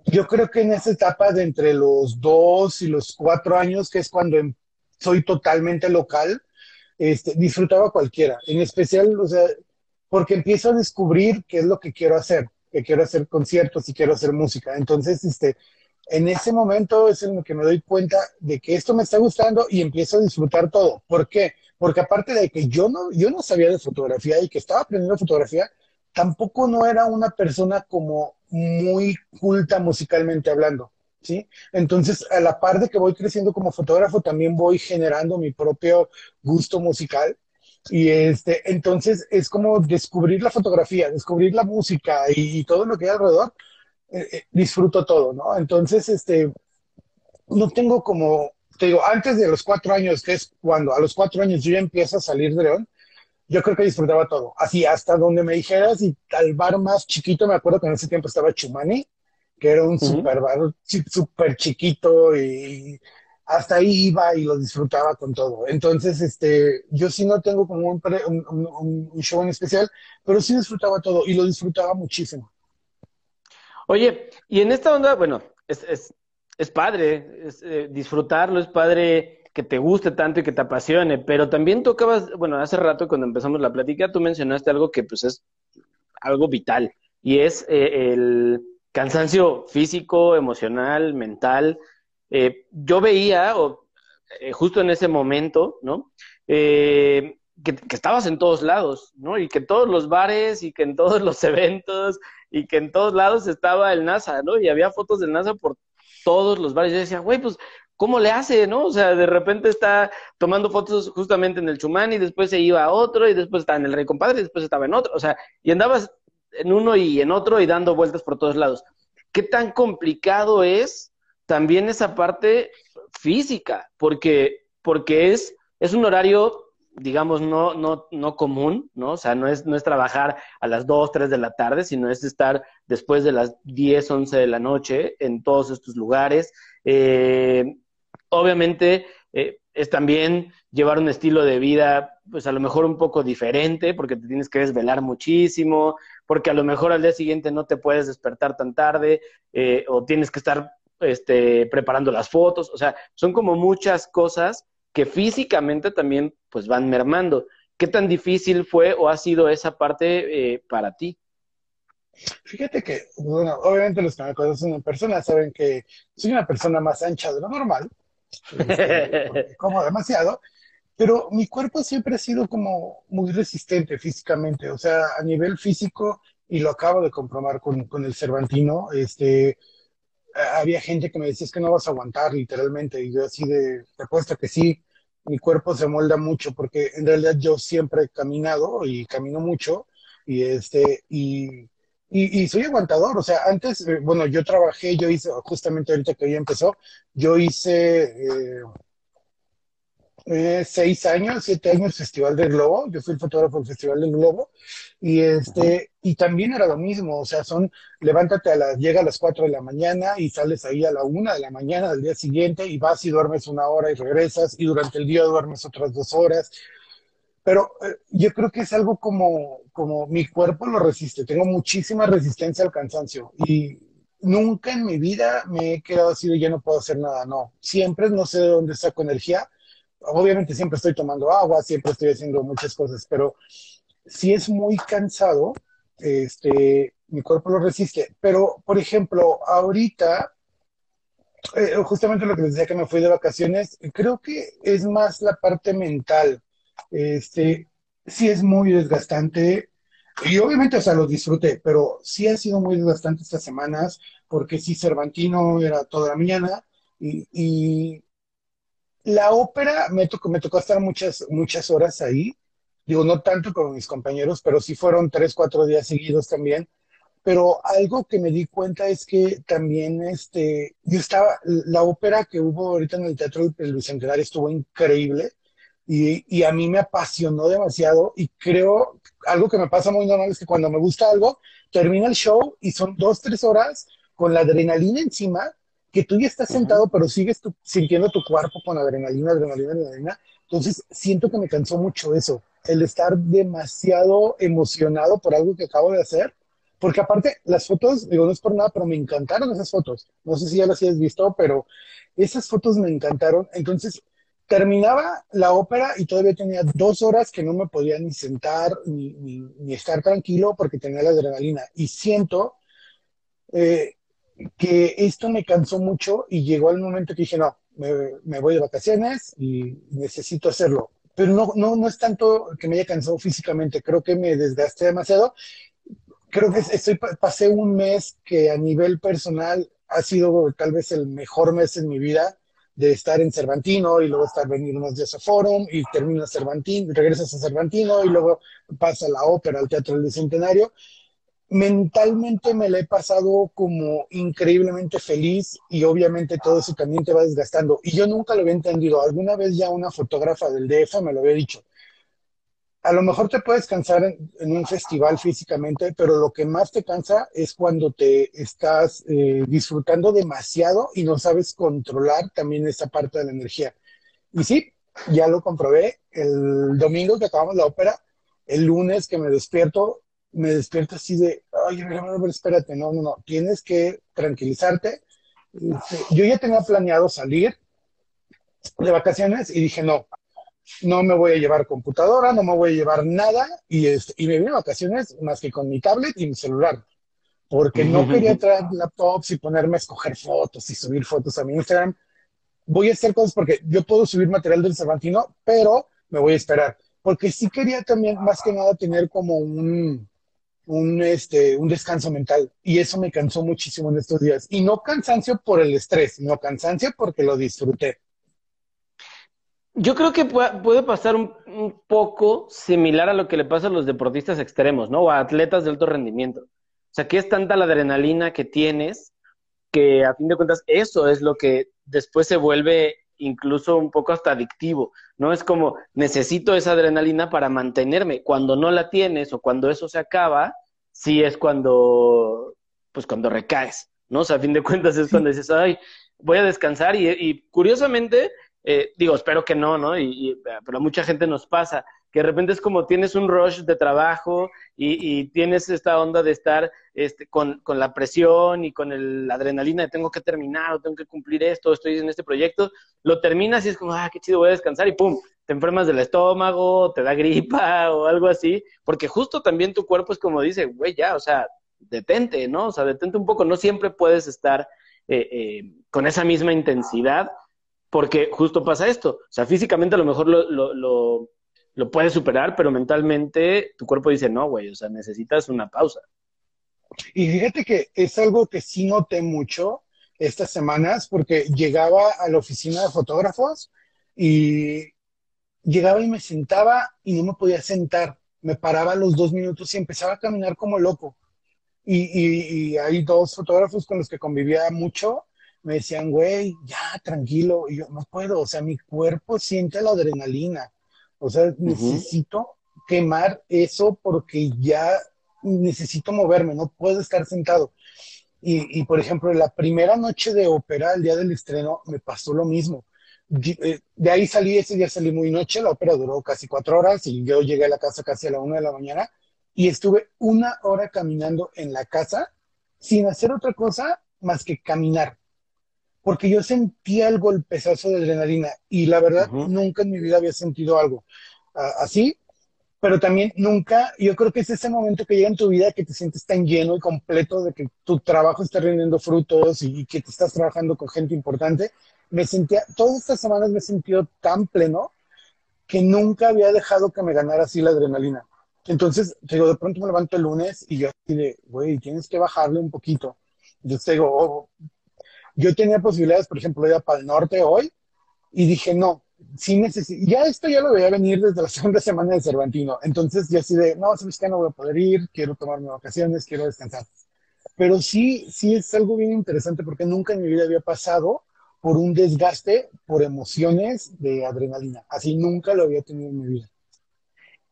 yo creo que en esa etapa de entre los dos y los cuatro años, que es cuando em, soy totalmente local, este, disfrutaba cualquiera, en especial, o sea, porque empiezo a descubrir qué es lo que quiero hacer, que quiero hacer conciertos y quiero hacer música. Entonces, este, en ese momento es en el que me doy cuenta de que esto me está gustando y empiezo a disfrutar todo. ¿Por qué? Porque aparte de que yo no, yo no sabía de fotografía y que estaba aprendiendo fotografía, tampoco no era una persona como muy culta musicalmente hablando, ¿sí? Entonces, a la par de que voy creciendo como fotógrafo, también voy generando mi propio gusto musical. Y este, entonces es como descubrir la fotografía, descubrir la música y, todo lo que hay alrededor. Eh, eh, disfruto todo, ¿no? Entonces, este, no tengo como, te digo, antes de los cuatro años, que es cuando a los cuatro años yo ya empiezo a salir de León, yo creo que disfrutaba todo. Así, hasta donde me dijeras, y al bar más chiquito, me acuerdo que en ese tiempo estaba Chumani, que era un super bar, súper chiquito, y hasta ahí iba y lo disfrutaba con todo. Entonces, este, yo sí no tengo como un, un, show en especial, pero sí disfrutaba todo y lo disfrutaba muchísimo. Oye, y en esta onda, bueno, es, es, es padre es, eh, disfrutarlo, es padre que te guste tanto y que te apasione, pero también tocabas, bueno, hace rato cuando empezamos la plática, tú mencionaste algo que pues es algo vital y es eh, el cansancio físico, emocional, mental. Eh, yo veía, o, eh, justo en ese momento, ¿no? Que, que, estabas en todos lados, ¿no? Y que en todos los bares y que en todos los eventos y que en todos lados estaba el NASA, ¿no? Y había fotos del NASA por todos los bares. Yo decía, güey, pues ¿cómo le hace, no? O sea, de repente está tomando fotos justamente en el Chumán y después se iba a otro y después estaba en el Rey Compadre y después estaba en otro, o sea, y andabas en uno y en otro y dando vueltas por todos lados. ¿Qué tan complicado es también esa parte física? Porque, porque es, es un horario digamos, no, no, no común, ¿no? O sea, no es, no es trabajar a las 2, 3 de la tarde, sino es estar después de las 10, 11 de la noche en todos estos lugares. Eh, obviamente eh, es también llevar un estilo de vida, pues a lo mejor un poco diferente, porque te tienes que desvelar muchísimo, porque a lo mejor al día siguiente no te puedes despertar tan tarde, eh, o tienes que estar este, preparando las fotos, o sea, son como muchas cosas que físicamente también pues van mermando. ¿Qué tan difícil fue o ha sido esa parte eh, para ti? Fíjate que, bueno, obviamente los que me conocen en persona saben que soy una persona más ancha de lo normal, este, como demasiado, pero mi cuerpo siempre ha sido como muy resistente físicamente, o sea, a nivel físico, y lo acabo de comprobar con, con el Cervantino, este, había gente que me decía, es que no vas a aguantar literalmente, y yo así de, te apuesto que sí, mi cuerpo se molda mucho, porque en realidad yo siempre he caminado y camino mucho, y este, y y, soy aguantador, o sea, antes, eh, bueno, yo trabajé, yo hice, justamente ahorita que ya empezó, yo hice eh, eh, seis años, siete años Festival del Globo, yo fui el fotógrafo del Festival del Globo, y este, y también era lo mismo, o sea, son, levántate a las, llega a las cuatro de la mañana y sales ahí a la una de la mañana del día siguiente y vas y duermes una hora y regresas, y durante el día duermes otras dos horas, pero eh, yo creo que es algo como, como mi cuerpo lo resiste. Tengo muchísima resistencia al cansancio y nunca en mi vida me he quedado así de ya no puedo hacer nada. No, siempre no sé de dónde saco energía. Obviamente siempre estoy tomando agua, siempre estoy haciendo muchas cosas, pero si es muy cansado, este, mi cuerpo lo resiste. Pero, por ejemplo, ahorita, eh, justamente lo que les decía que me fui de vacaciones, creo que es más la parte mental este, sí es muy desgastante. Y obviamente, o sea, lo disfruté, pero sí ha sido muy desgastante estas semanas, porque sí, Cervantino era toda la mañana y, la ópera me tocó, me tocó estar muchas, muchas horas ahí, digo, no tanto como mis compañeros, pero sí fueron tres, cuatro días seguidos también. Pero algo que me di cuenta es que también, este, yo estaba, la ópera que hubo ahorita en el Teatro del Bicentenario estuvo increíble y, y a mí me apasionó demasiado y creo, algo que me pasa muy normal es que cuando me gusta algo, termina el show y son dos, tres horas con la adrenalina encima, que tú ya estás sentado, pero sigues sintiendo tu cuerpo con adrenalina, adrenalina, adrenalina. Entonces, siento que me cansó mucho eso, el estar demasiado emocionado por algo que acabo de hacer. Porque aparte, las fotos, digo, no es por nada, pero me encantaron esas fotos. No sé si ya las hayas visto, pero esas fotos me encantaron. Entonces, terminaba la ópera y todavía tenía dos horas que no me podía ni sentar ni, ni, estar tranquilo porque tenía la adrenalina. Y siento eh, que esto me cansó mucho y llegó el momento que dije, no, me, voy de vacaciones y necesito hacerlo. Pero no, no, no es tanto que me haya cansado físicamente, creo que me desgasté demasiado. Creo que estoy, pasé un mes que a nivel personal ha sido tal vez el mejor mes en mi vida de estar en Cervantino y luego estar venir unos días a Forum y terminas Cervantino, regresas a Cervantino y luego pasa la ópera al Teatro del Bicentenario mentalmente me la he pasado como increíblemente feliz y obviamente todo eso también te va desgastando. Y yo nunca lo había entendido. Alguna vez ya una fotógrafa del DF me lo había dicho. A lo mejor te puedes cansar en, un festival físicamente, pero lo que más te cansa es cuando te estás eh, disfrutando demasiado y no sabes controlar también esa parte de la energía. Y sí, ya lo comprobé. El domingo que acabamos la ópera, el lunes que me despierto, me despierto así de, ay, espérate, no, no, no, tienes que tranquilizarte. Este, yo ya tenía planeado salir de vacaciones y dije, no, no me voy a llevar computadora, no me voy a llevar nada y, este, y me vine a vacaciones más que con mi tablet y mi celular, porque no quería traer laptops y ponerme a escoger fotos y subir fotos a mi Instagram. Voy a hacer cosas porque yo puedo subir material del Cervantino, pero me voy a esperar, porque sí quería también más que nada tener como un, un, este, un descanso mental. Y eso me cansó muchísimo en estos días. Y no cansancio por el estrés, sino cansancio porque lo disfruté. Yo creo que puede pasar un, poco similar a lo que le pasa a los deportistas extremos, ¿no? O a atletas de alto rendimiento. O sea, que es tanta la adrenalina que tienes que a fin de cuentas eso es lo que después se vuelve incluso un poco hasta adictivo, ¿no? Es como necesito esa adrenalina para mantenerme. Cuando no la tienes o cuando eso se acaba, sí es cuando, pues cuando recaes, ¿no? O sea, a fin de cuentas es cuando dices, ay, voy a descansar y, curiosamente, eh, digo, espero que no, ¿no? Y, pero a mucha gente nos pasa que de repente es como tienes un rush de trabajo y, tienes esta onda de estar este, con, la presión y con la adrenalina de tengo que terminar o tengo que cumplir esto, estoy en este proyecto, lo terminas y es como, ah, qué chido, voy a descansar y pum, te enfermas del estómago, te da gripa o algo así, porque justo también tu cuerpo es como dice, güey, ya, o sea, detente, ¿no? O sea, detente un poco, no siempre puedes estar eh, eh, con esa misma intensidad, porque justo pasa esto, o sea, físicamente a lo mejor lo puedes superar, pero mentalmente tu cuerpo dice, no, güey, o sea, necesitas una pausa. Y fíjate que es algo que sí noté mucho estas semanas, porque llegaba a la oficina de fotógrafos y llegaba y me sentaba y no me podía sentar. Me paraba los dos minutos y empezaba a caminar como loco. Y, y hay dos fotógrafos con los que convivía mucho. Me decían, güey, ya, tranquilo. Y yo, no puedo, o sea, mi cuerpo siente la adrenalina o sea, necesito quemar eso porque ya necesito moverme, no puedo estar sentado. Y, por ejemplo, la primera noche de ópera, el día del estreno, me pasó lo mismo. Eh, de ahí salí, ese día salí muy noche, la ópera duró casi cuatro horas y yo llegué a la casa casi a la una de la mañana y estuve una hora caminando en la casa sin hacer otra cosa más que caminar porque yo sentía el golpezazo de adrenalina y la verdad nunca en mi vida había sentido algo así, pero también nunca, yo creo que es ese momento que llega en tu vida que te sientes tan lleno y completo de que tu trabajo está rindiendo frutos y, que te estás trabajando con gente importante. Me sentía, todas estas semanas me he sentido tan pleno que nunca había dejado que me ganara así la adrenalina. Entonces, digo, de pronto me levanto el lunes y yo así de, güey, tienes que bajarle un poquito. Yo digo, oh, yo tenía posibilidades, por ejemplo, de ir para el norte hoy y dije, no, sí necesito, ya esto ya lo voy a venir desde la segunda semana de Cervantino, entonces ya así de, no, sabes que no voy a poder ir, quiero tomarme vacaciones, quiero descansar. Pero sí, sí es algo bien interesante porque nunca en mi vida había pasado por un desgaste por emociones de adrenalina. Así nunca lo había tenido en mi vida.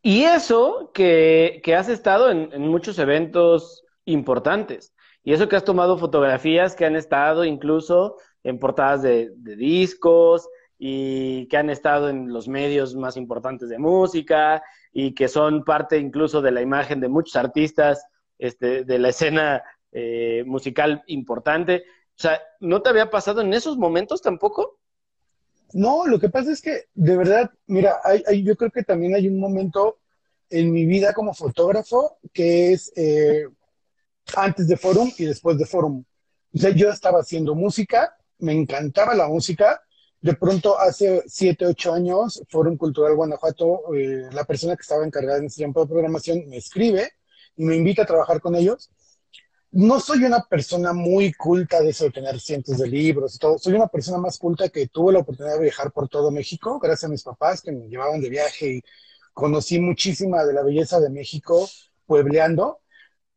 Y eso que, que has estado en, muchos eventos importantes. Y eso que has tomado fotografías que han estado incluso en portadas de, discos, y que han estado en los medios más importantes de música y que son parte incluso de la imagen de muchos artistas este, de la escena eh, musical importante. O sea, ¿no te había pasado en esos momentos tampoco? No, lo que pasa es que, de verdad, mira, hay, yo creo que también hay un momento en mi vida como fotógrafo que es eh, antes de Forum y después de Forum. O sea, yo estaba haciendo música, me encantaba la música, de pronto hace siete, ocho años, Fórum Cultural Guanajuato, eh, la persona que estaba encargada en ese tiempo de programación me escribe y me invita a trabajar con ellos. No soy una persona muy culta de eso de tener cientos de libros y todo. Soy una persona más culta que tuve la oportunidad de viajar por todo México, gracias a mis papás que me llevaban de viaje y conocí muchísima de la belleza de México puebleando.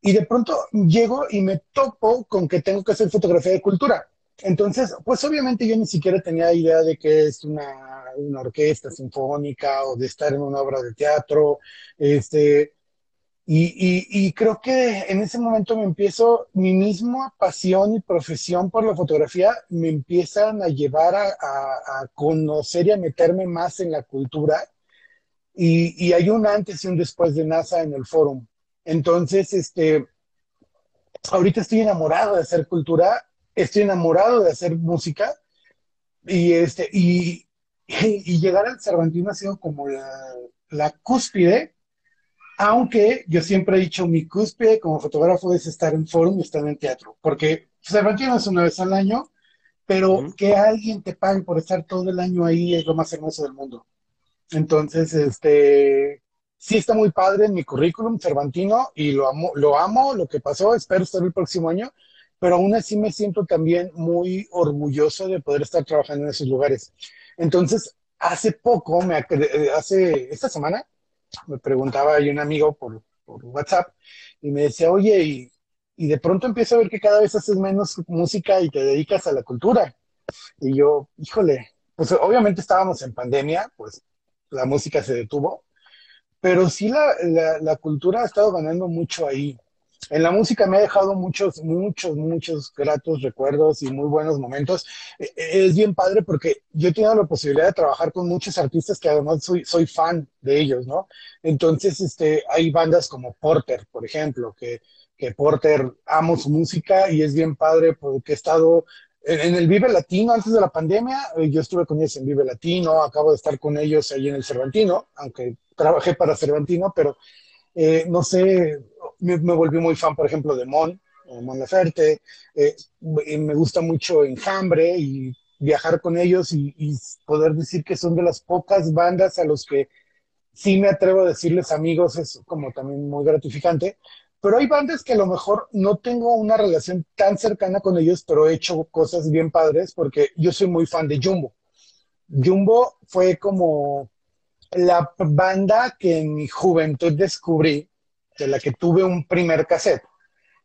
Y de pronto llego y me topo con que tengo que hacer fotografía de cultura entonces, pues obviamente yo ni siquiera tenía idea de que es una, una, orquesta sinfónica o de estar en una obra de teatro, este, y, y, y, creo que en ese momento me empiezo, mi misma pasión y profesión por la fotografía me empiezan a llevar a, a, conocer y a meterme más en la cultura. Y, y, hay un antes y un después de NASA en el foro. Entonces, este, ahorita estoy enamorado de hacer cultura estoy enamorado de hacer música y, este, y, y llegar al Cervantino ha sido como la, la, cúspide, aunque yo siempre he dicho mi cúspide como fotógrafo es estar en forum y estar en teatro, porque Cervantino es una vez al año, pero que alguien te pague por estar todo el año ahí es lo más hermoso del mundo. Entonces, este, sí está muy padre en mi currículum Cervantino y lo amo, lo amo, lo que pasó, espero estar el próximo año, pero aún así me siento también muy orgulloso de poder estar trabajando en esos lugares. Entonces, hace poco, me, eh, hace esta semana, me preguntaba ahí un amigo por, WhatsApp y me decía, oye, y, de pronto empiezo a ver que cada vez haces menos música y te dedicas a la cultura. Y yo, híjole, pues obviamente estábamos en pandemia, pues la música se detuvo, pero sí la, la, la cultura ha estado ganando mucho ahí en la música me ha dejado muchos, muchos, muchos gratos recuerdos y muy buenos momentos. E, e, es bien padre porque yo he tenido la posibilidad de trabajar con muchos artistas que además soy, soy fan de ellos, ¿no? Entonces, este, hay bandas como Porter, por ejemplo, que, que Porter amo su música y es bien padre porque he estado en, el Vive Latino antes de la pandemia. Eh, yo estuve con ellos en Vive Latino, acabo de estar con ellos ahí en el Cervantino, aunque trabajé para Cervantino, pero eh, no sé, me, volví muy fan, por ejemplo, de Mon, Mon Laferte, eh, me gusta mucho Enjambre y viajar con ellos y, poder decir que son de las pocas bandas a los que sí me atrevo a decirles amigos, es como también muy gratificante. Pero hay bandas que a lo mejor no tengo una relación tan cercana con ellos, pero he hecho cosas bien padres porque yo soy muy fan de Jumbo. Jumbo fue como la banda que en mi juventud descubrí, de la que tuve un primer cassette.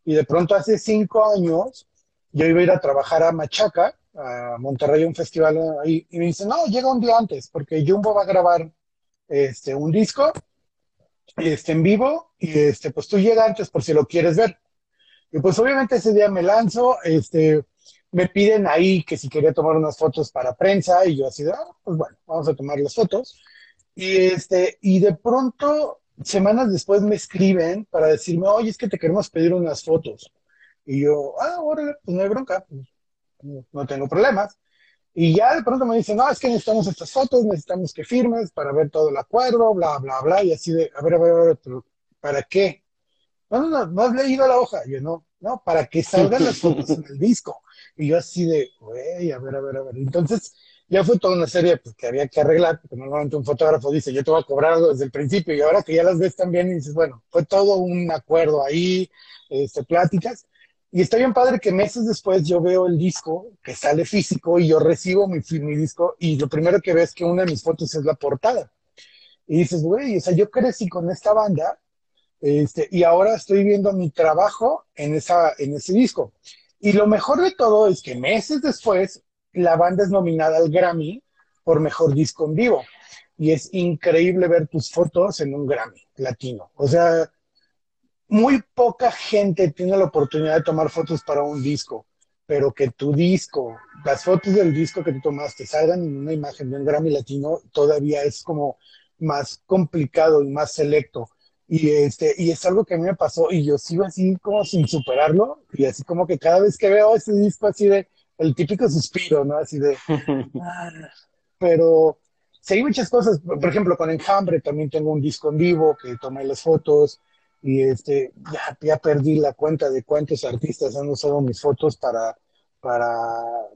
Y de pronto hace cinco años yo iba a ir a trabajar a Machaca, a Monterrey, un festival ahí, y me dice, no, llega un día antes, porque Jumbo va a grabar este, un disco este, en vivo, y este, pues tú llega antes por si lo quieres ver. Y pues obviamente ese día me lanzo, este, me piden ahí que si quería tomar unas fotos para prensa, y yo así de, ah, pues bueno, vamos a tomar las fotos. Y, este, y de pronto, semanas después me escriben para decirme, oye, es que te queremos pedir unas fotos. Y yo, ah, órale, pues no hay bronca, pues, no, tengo problemas. Y ya de pronto me dicen, no, es que necesitamos estas fotos, necesitamos que firmes para ver todo el acuerdo, bla, bla, bla, y así de, a ver, a ver, a ver, ¿para qué? No, no, no, no has leído la hoja. Y yo, no, no, para que salgan las fotos en el disco. Y yo así de, güey, a ver, a ver, a ver. Entonces, ya fue toda una serie pues, que había que arreglar, porque normalmente un fotógrafo dice, yo te voy a cobrar desde el principio, y ahora que ya las ves también, y dices, bueno, fue todo un acuerdo ahí, este, pláticas, Y está bien padre que meses después yo veo el disco que sale físico y yo recibo mi, mi disco y lo primero que veo es que una de mis fotos es la portada. Y dices, güey, o sea, yo crecí con esta banda este, y ahora estoy viendo mi trabajo en, esa, en ese disco. Y lo mejor de todo es que meses después la banda es nominada al Grammy por mejor disco en vivo. Y es increíble ver tus fotos en un Grammy latino. O sea, muy poca gente tiene la oportunidad de tomar fotos para un disco, pero que tu disco, las fotos del disco que tú tomaste salgan en una imagen de un Grammy latino, todavía es como más complicado y más selecto. Y, este, y es algo que a mí me pasó y yo sigo así como sin superarlo y así como que cada vez que veo ese disco así de el típico suspiro, ¿no? Así de... Ah, pero sí hay muchas cosas, por ejemplo con Enjambre también tengo un disco en vivo que tomé las fotos y este, ya, perdí la cuenta de cuántos artistas han usado mis fotos para, para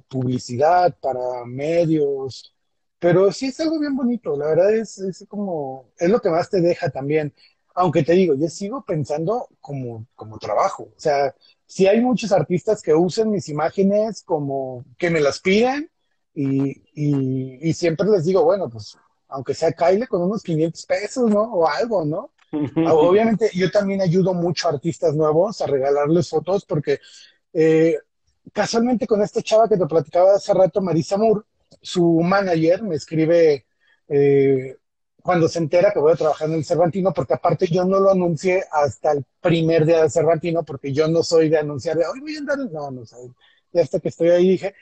publicidad, para medios, pero sí es algo bien bonito, la verdad es, es como, es lo que más te deja también, aunque te digo, yo sigo pensando como, como trabajo, o sea, si hay muchos artistas que usan mis imágenes como que me las piden y, y, y siempre les digo, bueno, pues aunque sea Kyle con unos 500 pesos, ¿no? O algo, ¿no? Obviamente yo también ayudo mucho a artistas nuevos a regalarles fotos porque eh, casualmente con esta chava que te platicaba hace rato, Marisa Moore, su manager me escribe eh, cuando se entera que voy a trabajar en el Cervantino, porque aparte yo no lo anuncié hasta el primer día del Cervantino, porque yo no soy de anunciar de hoy voy a andar, no, no sé, ya hasta que estoy ahí dije,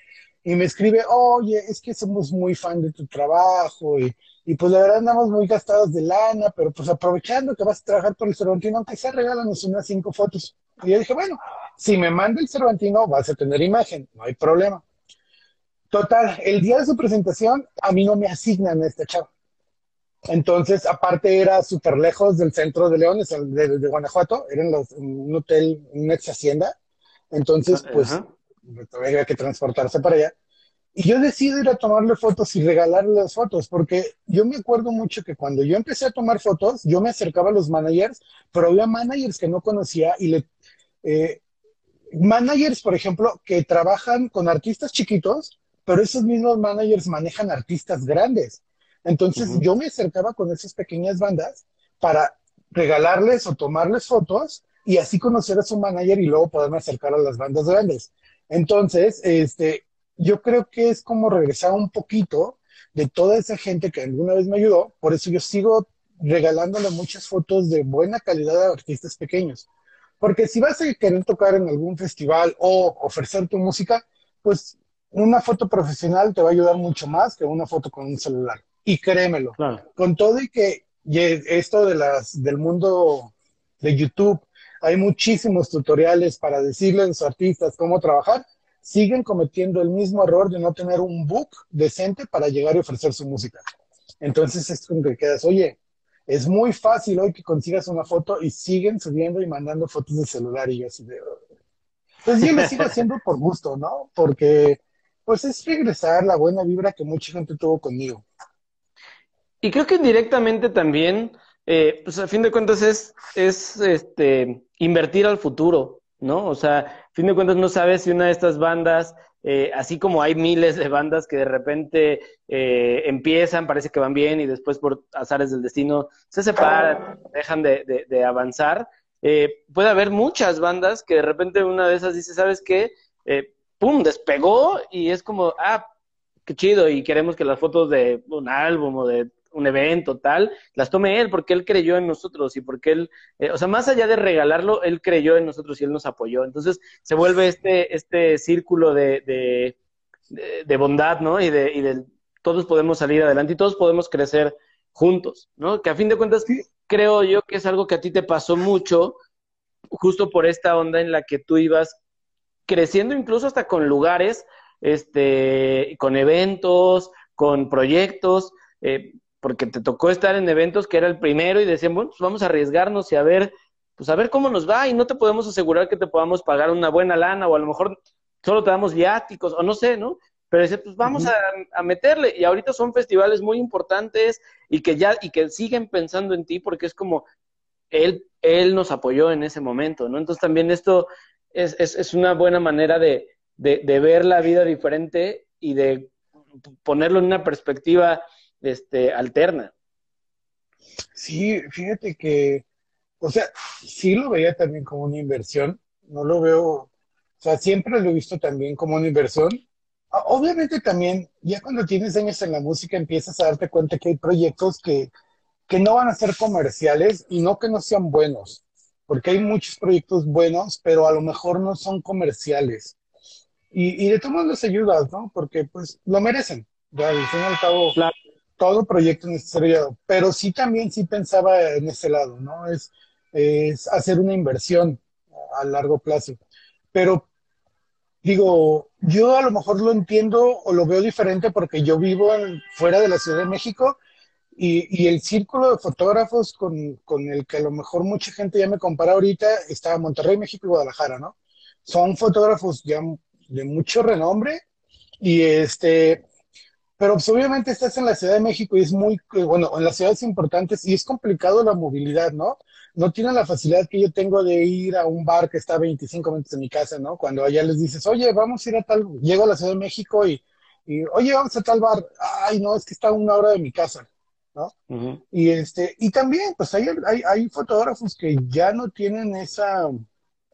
y me escribe, oye, es que somos muy fan de tu trabajo y, y pues la verdad andamos muy gastados de lana, pero pues aprovechando que vas a trabajar por el Cervantino, aunque sea regálanos unas cinco fotos. Y yo dije, bueno, si me manda el Cervantino vas a tener imagen, no hay problema. Total, el día de su presentación a mí no me asignan a este chavo. Entonces, aparte era súper lejos del centro de León, de, de, Guanajuato, era en, un hotel, una ex hacienda. Entonces, pues, había que transportarse para allá. Y yo decido ir a tomarle fotos y regalarle las fotos, porque yo me acuerdo mucho que cuando yo empecé a tomar fotos, yo me acercaba a los managers, pero había managers que no conocía y le... Eh, managers, por ejemplo, que trabajan con artistas chiquitos, pero esos mismos managers manejan artistas grandes. Entonces yo me acercaba con esas pequeñas bandas para regalarles o tomarles fotos y así conocer a su manager y luego poderme acercar a las bandas grandes. Entonces, este, yo creo que es como regresar un poquito de toda esa gente que alguna vez me ayudó, por eso yo sigo regalándole muchas fotos de buena calidad a artistas pequeños. Porque si vas a querer tocar en algún festival o ofrecer tu música, pues una foto profesional te va a ayudar mucho más que una foto con un celular. Y créemelo, con todo y que esto de las, del mundo de YouTube, hay muchísimos tutoriales para decirle a los artistas cómo trabajar, siguen cometiendo el mismo error de no tener un book decente para llegar y ofrecer su música. Entonces es como que quedas, oye, es muy fácil hoy que consigas una foto y siguen subiendo y mandando fotos de celular y yo así de... Pues yo lo sigo haciendo por gusto, ¿no? Porque pues es regresar la buena vibra que mucha gente tuvo conmigo. Y creo que indirectamente también, eh, pues a fin de cuentas es, es este, invertir al futuro, ¿no? O sea, fin de cuentas no sabes si una de estas bandas, eh, así como hay miles de bandas que de repente eh, empiezan, parece que van bien y después por azares del destino se separan, dejan de, de, avanzar, puede haber muchas bandas que de repente una de esas dice, ¿sabes qué? ¡Pum! Despegó y es como, ah, qué chido y queremos que las fotos de un álbum o de un evento, tal, las tome él porque él creyó en nosotros y porque él, eh, o sea, más allá de regalarlo, él creyó en nosotros y él nos apoyó. Entonces se vuelve este, este círculo de, de, de, bondad, ¿no? Y de, y de todos podemos salir adelante y todos podemos crecer juntos, ¿no? Que a fin de cuentas creo yo que es algo que a ti te pasó mucho, justo por esta onda en la que tú ibas creciendo incluso hasta con lugares, este, con eventos, con proyectos, eh, porque te tocó estar en eventos que era el primero y decían, bueno, pues vamos a arriesgarnos y a ver, pues a ver cómo nos va y no te podemos asegurar que te podamos pagar una buena lana o a lo mejor solo te damos viáticos o no sé, ¿no? Pero dice, pues vamos a, meterle y ahorita son festivales muy importantes y que ya y que siguen pensando en ti porque es como él él nos apoyó en ese momento, ¿no? Entonces también esto es, es, es una buena manera de, de, de, ver la vida diferente y de ponerlo en una perspectiva este, alterna. Sí, fíjate que, o sea, sí lo veía también como una inversión, no lo veo, o sea, siempre lo he visto también como una inversión. Obviamente también, ya cuando tienes años en la música empiezas a darte cuenta que hay proyectos que, que no van a ser comerciales y no que no sean buenos, porque hay muchos proyectos buenos, pero a lo mejor no son comerciales. Y, y de todos modos ayudas, ¿no? Porque pues lo merecen. Ya, al fin y al cabo, todo proyecto necesario, pero sí también sí pensaba en ese lado, ¿no? Es, es hacer una inversión a largo plazo. Pero digo, yo a lo mejor lo entiendo o lo veo diferente porque yo vivo fuera de la Ciudad de México y, y el círculo de fotógrafos con, con, el que a lo mejor mucha gente ya me compara ahorita está Monterrey, México y Guadalajara, ¿no? Son fotógrafos ya de mucho renombre y este, pero pues, obviamente estás en la Ciudad de México y es muy, bueno, en las ciudades importantes y es complicado la movilidad, ¿no? No tienen la facilidad que yo tengo de ir a un bar que está a 25 minutos de mi casa, ¿no? Cuando allá les dices, oye, vamos a ir a tal, llego a la Ciudad de México y, y oye, vamos a tal bar, ay, no, es que está a una hora de mi casa. ¿no? Y este, y también, pues hay, hay, hay, fotógrafos que ya no tienen esa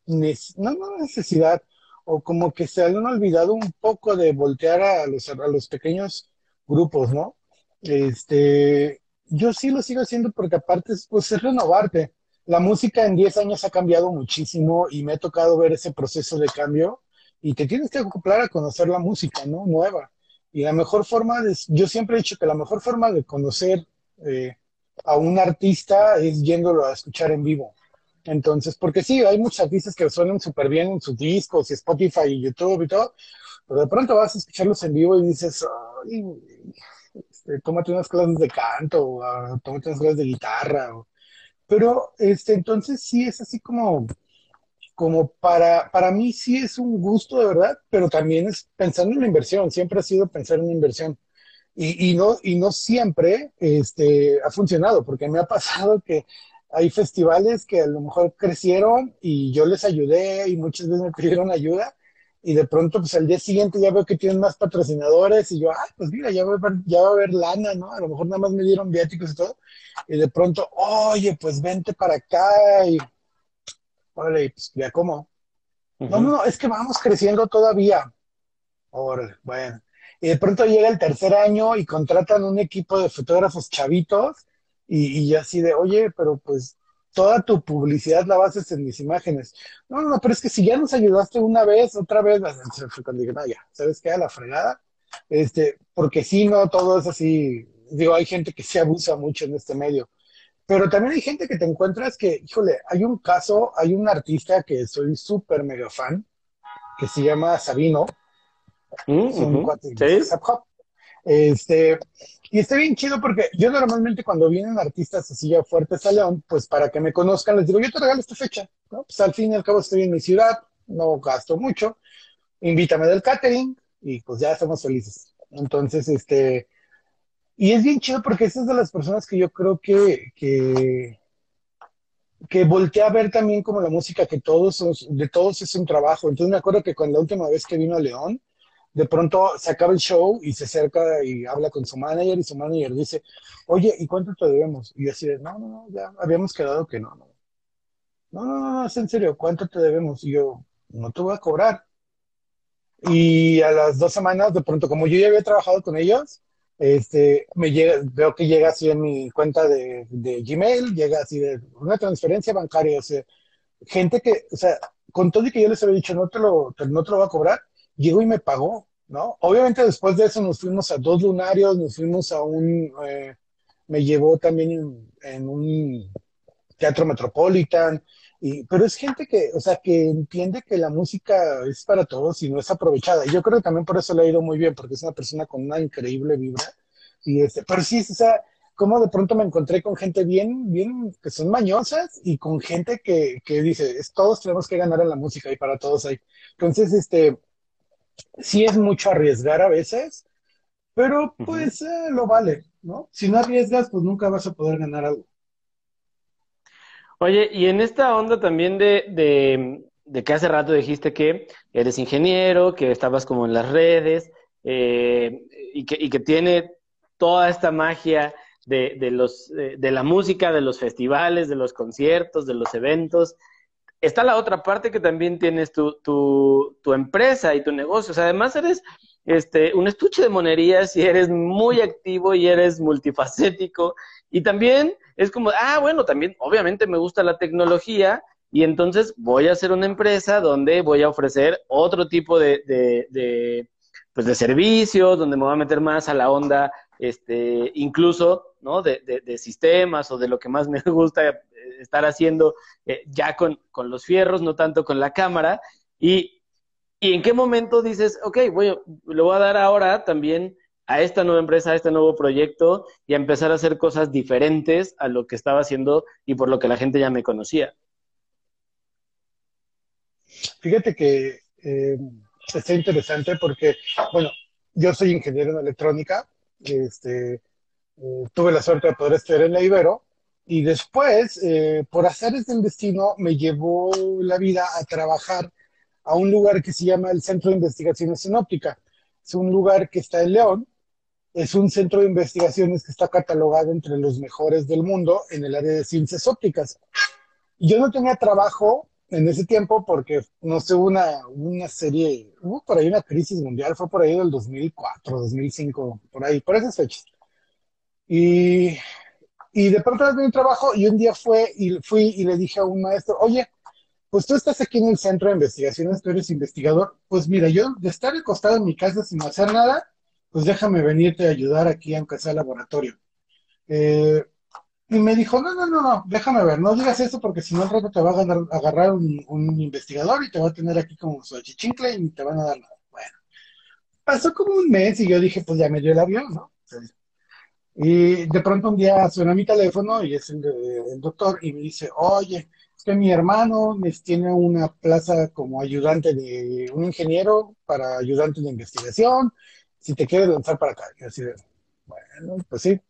no, no necesidad, o como que se han olvidado un poco de voltear a los, a los pequeños grupos, ¿no? Este, yo sí lo sigo haciendo porque aparte pues, es renovarte. La música en 10 años ha cambiado muchísimo y me ha tocado ver ese proceso de cambio y te tienes que acoplar a conocer la música, ¿no? Nueva. Y la mejor forma de, yo siempre he dicho que la mejor forma de conocer eh, a un artista es yéndolo a escuchar en vivo. Entonces, porque sí, hay muchos artistas que suenan súper bien en sus discos y Spotify y YouTube y todo, pero de pronto vas a escucharlos en vivo y dices, Ay, este, tómate unas clases de canto, o, uh, tómate unas clases de guitarra. O... Pero, este, entonces sí es así como, como para, para mí sí es un gusto de verdad, pero también es pensando en la inversión, siempre ha sido pensar en la inversión. Y, y, no, y no siempre este, ha funcionado, porque me ha pasado que hay festivales que a lo mejor crecieron y yo les ayudé y muchas veces me pidieron ayuda y de pronto pues al día siguiente ya veo que tienen más patrocinadores y yo, ay, pues mira, ya va, a haber, ya va a haber lana, ¿no? A lo mejor nada más me dieron viáticos y todo. Y de pronto, oye, pues vente para acá y, órale, pues ya cómo. No, no, no, es que vamos creciendo todavía. Órale, bueno. Y de pronto llega el tercer año y contratan un equipo de fotógrafos chavitos y, y así de, oye, pero pues toda tu publicidad la bases en mis imágenes. No, no, pero es que si ya nos ayudaste una vez, otra vez, cuando dije, no, ya, ¿sabes qué? A la fregada. Este, porque si no, todo es así. Digo, hay gente que se abusa mucho en este medio. Pero también hay gente que te encuentras que, híjole, hay un caso, hay un artista que soy súper mega fan, que se llama Sabino. Mm, ¿Sí? Este, y está bien chido porque yo normalmente cuando vienen artistas así ya fuertes a León, pues para que me conozcan les digo, yo te regalo esta fecha, ¿no? Pues al fin y al cabo estoy en mi ciudad, no gasto mucho, invítame del catering y pues ya estamos felices. Entonces, este, y es bien chido porque esas de las personas que yo creo que, que, que volteé a ver también como la música, que todos, de todos es un trabajo. Entonces me acuerdo que con la última vez que vino a León, de pronto se acaba el show y se acerca y habla con su manager y su manager dice, oye, ¿y cuánto te debemos? Y yo así de, no, no, no, ya habíamos quedado que no, no. No, no, no, es en serio, ¿cuánto te debemos? Y yo, no te voy a cobrar. Y a las dos semanas, de pronto, como yo ya había trabajado con ellos, este, me llega, veo que llega así en mi cuenta de, de Gmail, llega así de una transferencia bancaria, o sea, gente que, o sea, con todo y que yo les había dicho, no te lo, no te lo voy a cobrar, llegó y me pagó, ¿no? Obviamente después de eso nos fuimos a dos lunarios, nos fuimos a un, eh, me llevó también en, un teatro metropolitan, y, pero es gente que, o sea, que entiende que la música es para todos y no es aprovechada. Y yo creo que también por eso le ha ido muy bien, porque es una persona con una increíble vibra. Y este, pero sí, o sea, como de pronto me encontré con gente bien, bien, que son mañosas y con gente que, que dice, es, todos tenemos que ganar en la música y para todos hay. Entonces, este, sí es mucho arriesgar a veces, pero pues eh, lo vale, ¿no? Si no arriesgas, pues nunca vas a poder ganar algo. Oye, y en esta onda también de, de que hace rato dijiste que eres ingeniero, que estabas como en las redes eh, y, que, y, que, tiene toda esta magia de, de los, de la música, de los festivales, de los conciertos, de los eventos. Está la otra parte que también tienes tu, tu, tu empresa y tu negocio. O sea, además eres este, un estuche de monerías y eres muy activo y eres multifacético. Y también es como, ah, bueno, también obviamente me gusta la tecnología y entonces voy a hacer una empresa donde voy a ofrecer otro tipo de, de, pues de servicios, donde me voy a meter más a la onda, este, incluso, ¿no? De, de sistemas o de lo que más me gusta eh, estar haciendo eh, ya con, con los fierros, no tanto con la cámara. Y ¿Y en qué momento dices, ok, voy, le voy a dar ahora también a esta nueva empresa, a este nuevo proyecto y a empezar a hacer cosas diferentes a lo que estaba haciendo y por lo que la gente ya me conocía? Fíjate que eh, está interesante porque, bueno, yo soy ingeniero en electrónica, este, eh, tuve la suerte de poder estudiar en la Ibero y después, eh, por hacer del destino, me llevó la vida a trabajar a un lugar que se llama el Centro de Investigaciones en Óptica. Es un lugar que está en León, es un centro de investigaciones que está catalogado entre los mejores del mundo en el área de ciencias ópticas. Yo no tenía trabajo en ese tiempo porque, no sé, una, una serie, hubo por ahí una crisis mundial, fue por ahí del 2004, 2005, por ahí, por esas fechas. Y, y de pronto me un trabajo y un día fue y fui y le dije a un maestro, oye, pues tú estás aquí en el centro de investigaciones, tú eres investigador, pues mira, yo de estar acostado en mi casa sin hacer nada, pues déjame venirte a ayudar aquí, aunque sea laboratorio. Eh, y me dijo, no, no, no, no, déjame ver, no digas eso porque si no al rato te va a agarrar, un, investigador y te va a tener aquí como su achichincle y te van a dar nada. Bueno, pasó como un mes y yo dije, pues ya me dio el avión, ¿no? Y de pronto un día suena mi teléfono y es el, el doctor y me dice, oye, que mi hermano tiene una plaza como ayudante de un ingeniero para ayudante de investigación, si te quieres lanzar para acá. Y así bueno, pues sí.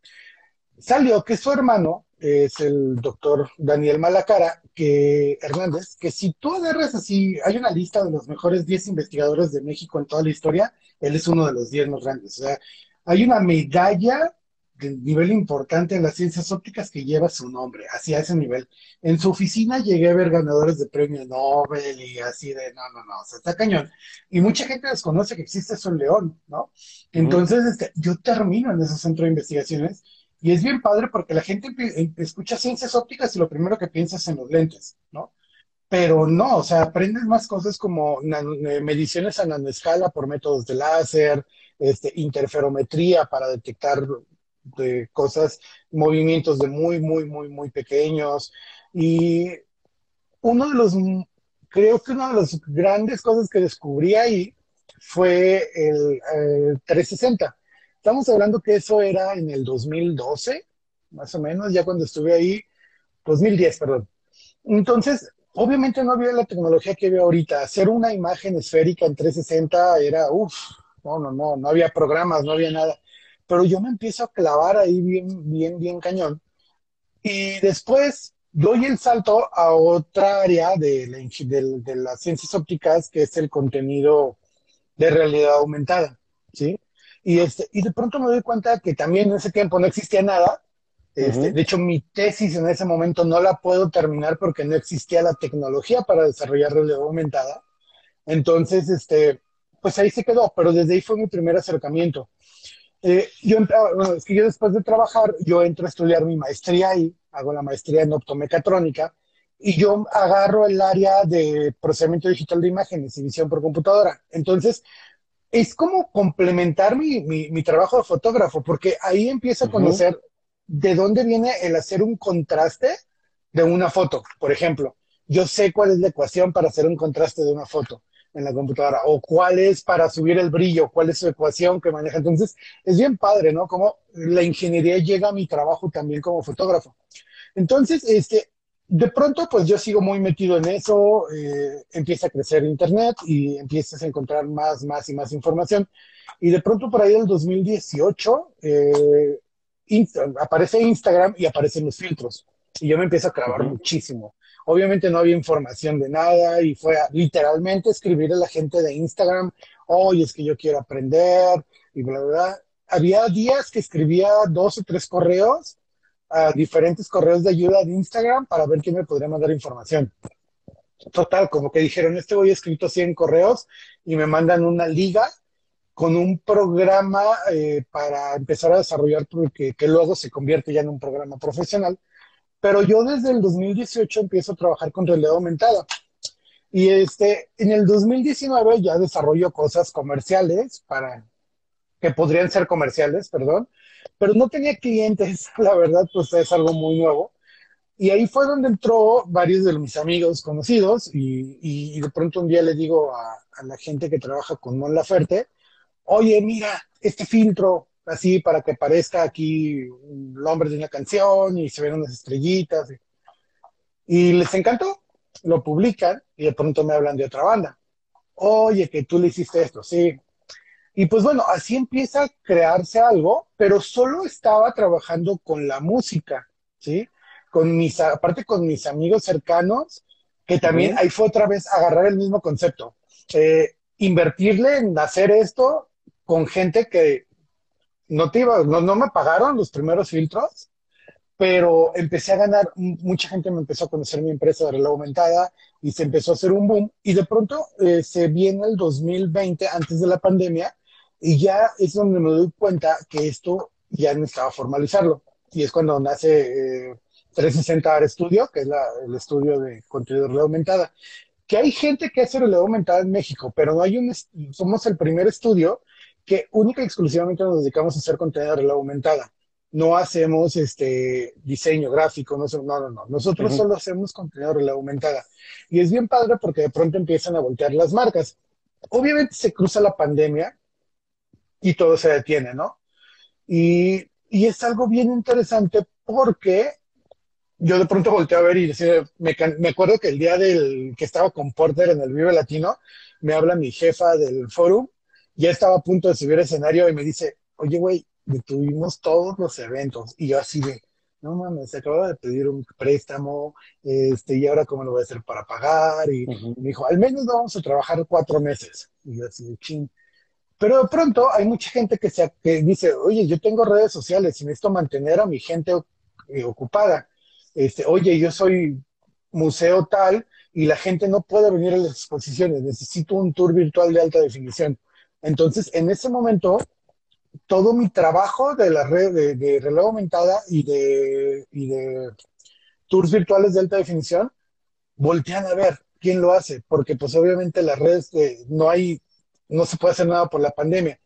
Salió que su hermano es el doctor Daniel Malacara, que Hernández, que si tú agarras así, hay una lista de los mejores 10 investigadores de México en toda la historia, él es uno de los 10 más grandes. O sea, hay una medalla de nivel importante en las ciencias ópticas que lleva su nombre, así a ese nivel. En su oficina llegué a ver ganadores de premio Nobel y así de, no, no, no, o sea, está cañón. Y mucha gente desconoce que existe eso en León, ¿no? Entonces, este, yo termino en ese centro de investigaciones y es bien padre porque la gente em, escucha ciencias ópticas y lo primero que piensa es en los lentes, ¿no? Pero no, o sea, aprendes más cosas como eh, mediciones a nanoescala por métodos de láser, este, interferometría para detectar de cosas, movimientos de muy, muy, muy, muy pequeños. Y uno de los, creo que una de las grandes cosas que descubrí ahí fue el, 360. Estamos hablando que eso era en el 2012, más o menos, ya cuando estuve ahí, 2010, perdón. Entonces, obviamente no había la tecnología que veo ahorita. Hacer una imagen esférica en 360 era, uff, no, no, no, no había programas, no había nada pero yo me empiezo a clavar ahí bien, bien, bien cañón. Y después doy el salto a otra área de, de, las ciencias ópticas, que es el contenido de realidad aumentada, ¿sí? Y, este, y de pronto me doy cuenta que también en ese tiempo no existía nada. Este, de hecho, mi tesis en ese momento no la puedo terminar porque no existía la tecnología para desarrollar realidad aumentada. Entonces, este, pues ahí se quedó, pero desde ahí fue mi primer acercamiento. Eh, yo, bueno, es que yo después de trabajar, yo entro a estudiar mi maestría ahí, hago la maestría en optomecatrónica, y yo agarro el área de procesamiento digital de imágenes y visión por computadora. Entonces, es como complementar mi, mi, trabajo de fotógrafo, porque ahí empiezo a conocer de dónde viene el hacer un contraste de una foto. Por ejemplo, yo sé cuál es la ecuación para hacer un contraste de una foto en la computadora o cuál es para subir el brillo, cuál es su ecuación que maneja. Entonces, es bien padre, ¿no? Como la ingeniería llega a mi trabajo también como fotógrafo. Entonces, este, de pronto, pues yo sigo muy metido en eso, eh, empieza a crecer Internet y empiezas a encontrar más, más y más información. Y de pronto, por ahí del 2018, eh, aparece Instagram y aparecen los filtros. Y yo me empiezo a clavar muchísimo Obviamente no había información de nada y fue literalmente escribir a la gente de Instagram, oye, es que yo quiero aprender y bla, bla, bla. Había días que escribía dos o tres correos a diferentes correos de ayuda de Instagram para ver quién me podría mandar información. Total, como que dijeron, este voy escrito 100 correos y me mandan una liga con un programa eh, para empezar a desarrollar porque que luego se convierte ya en un programa profesional. Pero yo desde el 2018 empiezo a trabajar con realidad aumentada. Y este, en el 2019 ya desarrollo cosas comerciales para que podrían ser comerciales, perdón, pero no tenía clientes, la verdad, pues es algo muy nuevo. Y ahí fue donde entró varios de mis amigos conocidos y, de pronto un día le digo a, a, la gente que trabaja con Mon Laferte, oye, mira, este filtro, así para que parezca aquí el nombre de una canción y se ven unas estrellitas. Y, y les encantó, lo publican y de pronto me hablan de otra banda. Oye, que tú le hiciste esto, sí, y pues bueno, así empieza a crearse algo, pero solo estaba trabajando con la música, ¿sí? Con mis, aparte con mis amigos cercanos, que también ahí fue otra vez agarrar el mismo concepto. Eh, invertirle en hacer esto con gente que no te iba, no, no me pagaron los primeros filtros, pero empecé a ganar, mucha gente me empezó a conocer mi empresa de realidad aumentada y se empezó a hacer un boom y de pronto eh, se viene el 2020 antes de la pandemia y ya es donde me doy cuenta que esto ya necesitaba formalizarlo. Y es cuando nace 360 eh, AR Studio, que es el estudio de contenido de realidad aumentada. Que hay gente que hace realidad aumentada en México, pero no hay un, somos el primer estudio que única y exclusivamente nos dedicamos a hacer contenido de realidad aumentada. No hacemos este diseño gráfico, no, no, no, no. Nosotros solo hacemos contenido de realidad aumentada. Y es bien padre porque de pronto empiezan a voltear las marcas. Obviamente se cruza la pandemia, y todo se detiene, ¿no? Y, y es algo bien interesante porque yo de pronto volteé a ver y decía, me, me, acuerdo que el día del que estaba con Porter en el Vive Latino, me habla mi jefa del foro, ya estaba a punto de subir al escenario y me dice, oye, güey, detuvimos todos los eventos. Y yo así de, no mames, se acaba de pedir un préstamo, este, y ahora cómo lo voy a hacer para pagar. Y me dijo, al menos vamos a trabajar cuatro meses. Y yo así de, ching. Pero de pronto hay mucha gente que, se, dice, oye, yo tengo redes sociales y necesito mantener a mi gente eh, ocupada. Este, oye, yo soy museo tal y la gente no puede venir a las exposiciones, necesito un tour virtual de alta definición. Entonces, en ese momento, todo mi trabajo de la red de, de reloj aumentada y de, y de tours virtuales de alta definición, voltean a ver quién lo hace, porque pues obviamente las redes de, no hay no se puede hacer nada por la pandemia.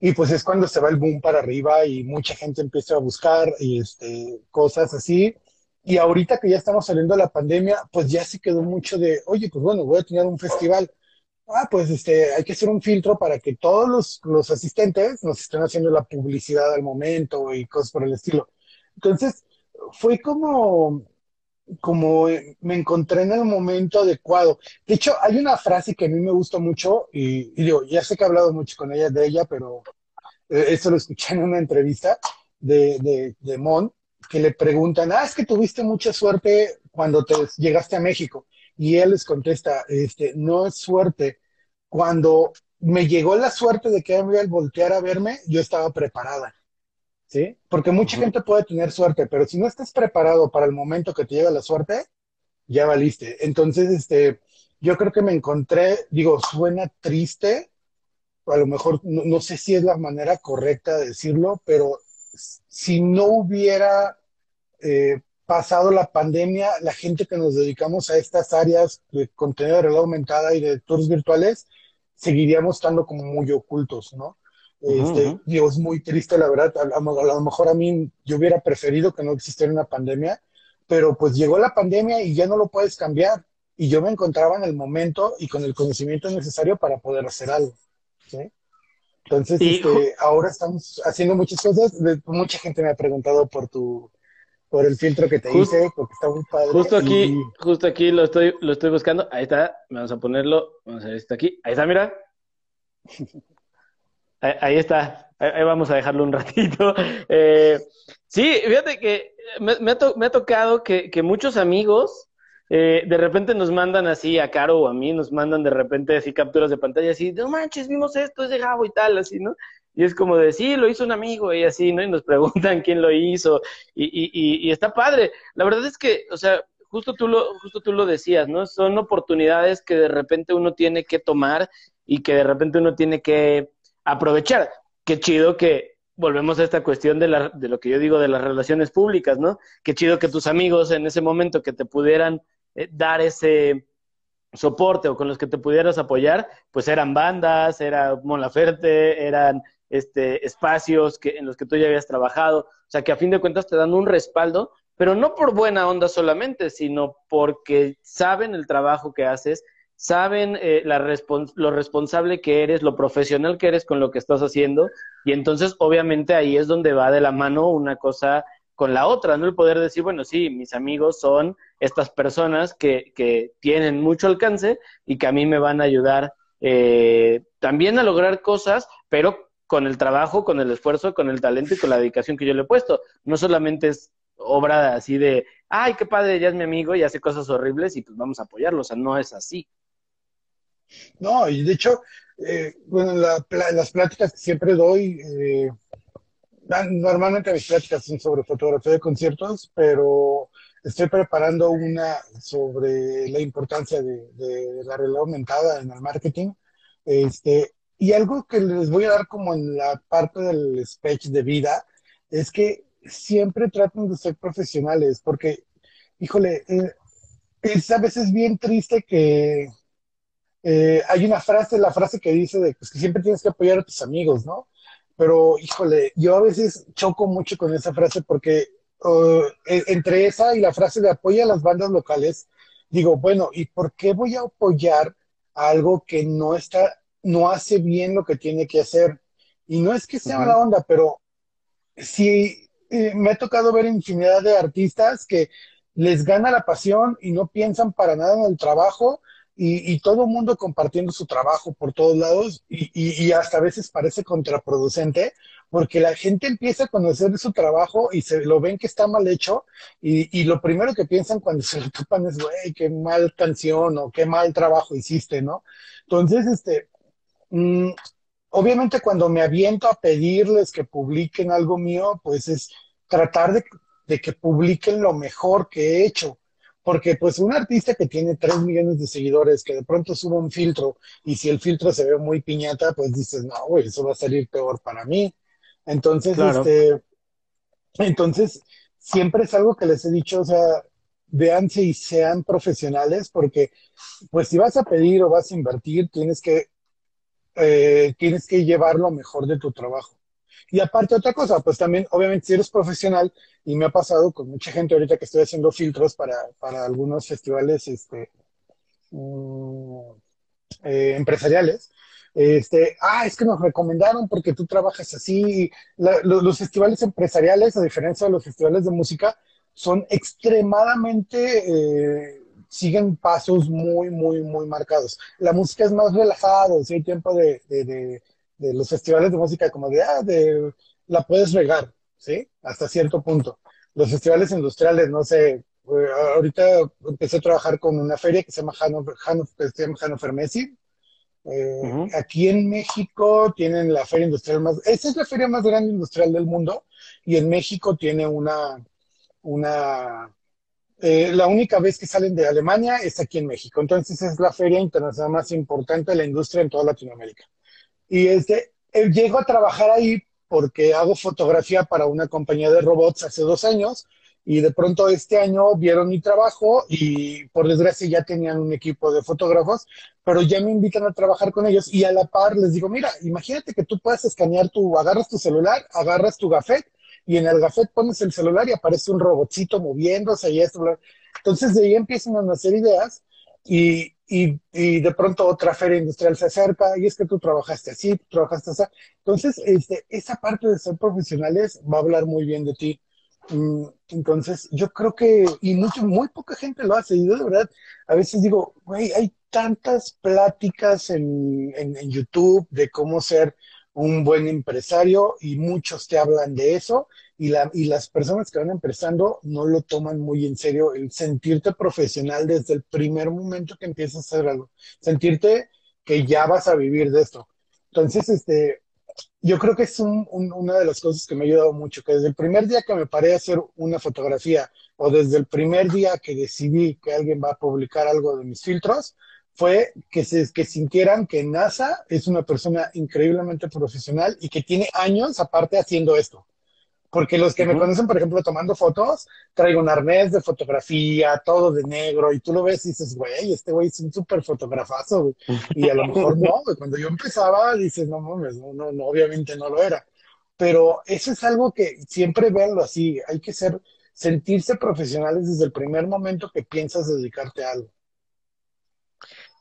Y pues es cuando se va el boom para arriba y mucha gente empieza a buscar y este, cosas así. Y ahorita que ya estamos saliendo de la pandemia, pues ya se quedó mucho de, oye, pues bueno, voy a tener un festival. Ah, pues este, hay que hacer un filtro para que todos los, los asistentes nos estén haciendo la publicidad al momento y cosas por el estilo. Entonces, fue como, como me encontré en el momento adecuado. De hecho, hay una frase que a mí me gusta mucho y, digo, ya sé que he hablado mucho con ella de ella, pero eh, esto lo escuché en una entrevista de, de, de, Mon, que le preguntan, ah, es que tuviste mucha suerte cuando te llegaste a México. Y él les contesta, este, no es suerte. Cuando me llegó la suerte de que al voltear a verme, yo estaba preparada. ¿sí? Porque mucha gente puede tener suerte, pero si no estás preparado para el momento que te llega la suerte, ya valiste. Entonces, este, yo creo que me encontré, digo, suena triste, a lo mejor no, sé si es la manera correcta de decirlo, pero si no hubiera eh, pasado la pandemia, la gente que nos dedicamos a estas áreas de contenido de realidad aumentada y de tours virtuales, seguiríamos estando como muy ocultos, ¿no? Este, es muy triste, la verdad. A, lo mejor a mí yo hubiera preferido que no existiera una pandemia, pero pues llegó la pandemia y ya no lo puedes cambiar. Y yo me encontraba en el momento y con el conocimiento necesario para poder hacer algo. Entonces, este, ahora estamos haciendo muchas cosas. Mucha gente me ha preguntado por tu, por el filtro que te hice, porque está muy padre. Justo aquí, justo aquí lo estoy, lo estoy buscando. Ahí está, vamos a ponerlo, vamos a ver, está aquí. Ahí está, mira. Ahí, está, ahí, vamos a dejarlo un ratito. Eh, sí, fíjate que me, ha, tocado que, muchos amigos eh, de repente nos mandan así a Caro o a mí, nos mandan de repente así capturas de pantalla así, no manches, vimos esto, es de Javo y tal, así, ¿no? Y es como de, sí, lo hizo un amigo y así, ¿no? Y nos preguntan quién lo hizo y, y, y, está padre. La verdad es que, o sea, justo tú, lo, justo tú lo decías, ¿no? Son oportunidades que de repente uno tiene que tomar y que de repente uno tiene que aprovechar. Qué chido que volvemos a esta cuestión de, la, de lo que yo digo de las relaciones públicas, ¿no? Qué chido que tus amigos en ese momento que te pudieran eh, dar ese soporte o con los que te pudieras apoyar, pues eran bandas, era Monlaferte, eran este, espacios que, en los que tú ya habías trabajado, o sea que a fin de cuentas te dan un respaldo, pero no por buena onda solamente, sino porque saben el trabajo que haces, saben eh, la lo responsable que eres, lo profesional que eres con lo que estás haciendo, y entonces obviamente ahí es donde va de la mano una cosa con la otra, ¿no? El poder decir, bueno, sí, mis amigos son estas personas que, que tienen mucho alcance y que a mí me van a ayudar eh, también a lograr cosas, pero con el trabajo, con el esfuerzo, con el talento y con la dedicación que yo le he puesto. No solamente es obra así de, ay, qué padre, ya es mi amigo y hace cosas horribles y pues vamos a apoyarlo, o sea, no es así. No, y de hecho, eh, bueno, las pláticas que siempre doy, eh, normalmente mis pláticas son sobre fotografía de conciertos, pero estoy preparando una sobre la importancia de, la realidad aumentada en el marketing. Este, y algo que les voy a dar como en la parte del speech de vida es que siempre traten de ser profesionales, porque, híjole, eh, es a veces bien triste que eh, hay una frase, la frase que dice de pues, que siempre tienes que apoyar a tus amigos, ¿no? Pero, híjole, yo a veces choco mucho con esa frase porque e, entre esa y la frase de apoya a las bandas locales, digo, bueno, ¿y por qué voy a apoyar algo que no está, no hace bien lo que tiene que hacer? Y no es que sea una onda, pero si eh, me ha tocado ver infinidad de artistas que les gana la pasión y no piensan para nada en el trabajo y, todo el mundo compartiendo su trabajo por todos lados y, hasta a veces parece contraproducente porque la gente empieza a conocer su trabajo y se lo ven que está mal hecho y, lo primero que piensan cuando se lo topan es, güey, qué mal canción o qué mal trabajo hiciste, ¿no? Entonces, este, mm, obviamente cuando me aviento a pedirles que publiquen algo mío, pues es tratar de, de que publiquen lo mejor que he hecho porque pues un artista que tiene 3 millones de seguidores, que de pronto sube un filtro, y si el filtro se ve muy piñata, pues dices, no, güey, eso va a salir peor para mí. Entonces, este, entonces, siempre es algo que les he dicho, o sea, véanse y sean profesionales, porque pues si vas a pedir o vas a invertir, tienes que, eh, tienes que llevar lo mejor de tu trabajo. Y aparte otra cosa, pues también, obviamente, si eres profesional, y me ha pasado con mucha gente ahorita que estoy haciendo filtros para, para algunos festivales este, mm, eh, empresariales, este, ah, es que nos recomendaron porque tú trabajas así. los festivales empresariales, a diferencia de los festivales de música, son extremadamente, eh, siguen pasos muy, muy, muy marcados. La música es más relajada, si hay tiempo de, de los festivales de música como de, ah, de, la puedes regar, ¿sí? Hasta cierto punto. Los festivales industriales, no sé, eh, ahorita empecé a trabajar con una feria que se llama Hannover, Hannover, Messi. Eh, aquí en México tienen la feria industrial más, esa es la feria más grande industrial del mundo y en México tiene una, una, eh, la única vez que salen de Alemania es aquí en México. Entonces es la feria internacional más importante de la industria en toda Latinoamérica. Y este, eh, llego a trabajar ahí porque hago fotografía para una compañía de robots hace dos años y de pronto este año vieron mi trabajo y por desgracia ya tenían un equipo de fotógrafos, pero ya me invitan a trabajar con ellos y a la par les digo, mira, imagínate que tú puedas escanear tu, agarras tu celular, agarras tu gafet y en el gafet pones el celular y aparece un robotcito moviéndose y esto. Entonces de ahí empiezan a nacer ideas y, y, y, de pronto otra feria industrial se acerca y es que tú trabajaste así, tú trabajaste así. Entonces, este, esa parte de ser profesionales va a hablar muy bien de ti. Mm, entonces, yo creo que, y mucho, muy poca gente lo hace. Y yo de verdad, a veces digo, güey, hay tantas pláticas en, en, en YouTube de cómo ser un buen empresario y muchos te hablan de eso y, la, y las personas que van empezando no lo toman muy en serio el sentirte profesional desde el primer momento que empiezas a hacer algo, sentirte que ya vas a vivir de esto. Entonces, este, yo creo que es una de las cosas que me ha ayudado mucho, que desde el primer día que me paré a hacer una fotografía o desde el primer día que decidí que alguien va a publicar algo de mis filtros, fue que, se, que sintieran que NASA es una persona increíblemente profesional y que tiene años aparte haciendo esto. Porque los que me conocen, por ejemplo, tomando fotos, traigo un arnés de fotografía, todo de negro, y tú lo ves y dices, güey, este güey es un súper fotografazo, Y a lo mejor no, Cuando yo empezaba, dices, no mames, no, no, no, obviamente no lo era. Pero eso es algo que siempre verlo así, hay que ser, sentirse profesionales desde el primer momento que piensas dedicarte a algo.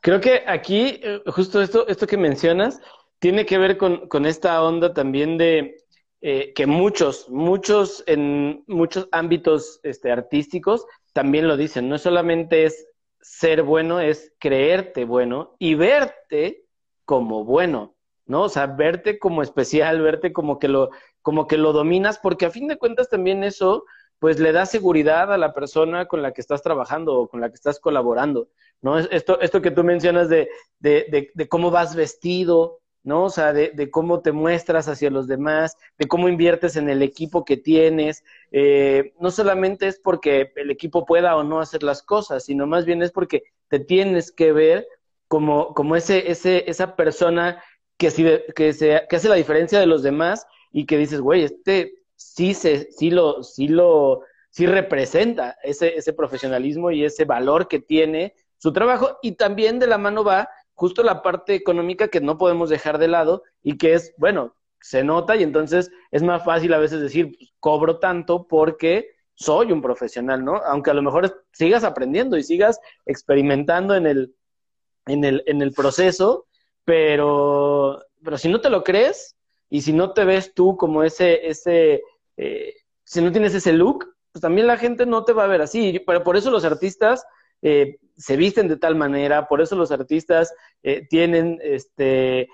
Creo que aquí, eh, justo esto, esto que mencionas, tiene que ver con, con esta onda también de eh, que muchos, muchos, en muchos ámbitos este, artísticos también lo dicen. No solamente es ser bueno, es creerte bueno y verte como bueno, ¿no? O sea, verte como especial, verte como que lo, como que lo dominas, porque a fin de cuentas también eso, pues le da seguridad a la persona con la que estás trabajando o con la que estás colaborando. ¿no? Esto, esto que tú mencionas de, de, de, cómo vas vestido, ¿no? O sea, de, cómo te muestras hacia los demás, de cómo inviertes en el equipo que tienes. Eh, no solamente es porque el equipo pueda o no hacer las cosas, sino más bien es porque te tienes que ver como, como ese, ese, esa persona que, que, se, que hace la diferencia de los demás y que dices, güey, este sí, se, sí, lo, sí, lo, sí representa ese, ese profesionalismo y ese valor que tiene su trabajo y también de la mano va justo la parte económica que no podemos dejar de lado y que es, bueno, se nota y entonces es más fácil a veces decir, pues, cobro tanto porque soy un profesional, ¿no? Aunque a lo mejor sigas aprendiendo y sigas experimentando en el, en el, en el proceso, pero, pero si no te lo crees y si no te ves tú como ese, ese, eh, si no tienes ese look, pues también la gente no te va a ver así. Pero por eso los artistas eh, se visten de tal manera, por eso los artistas eh, tienen este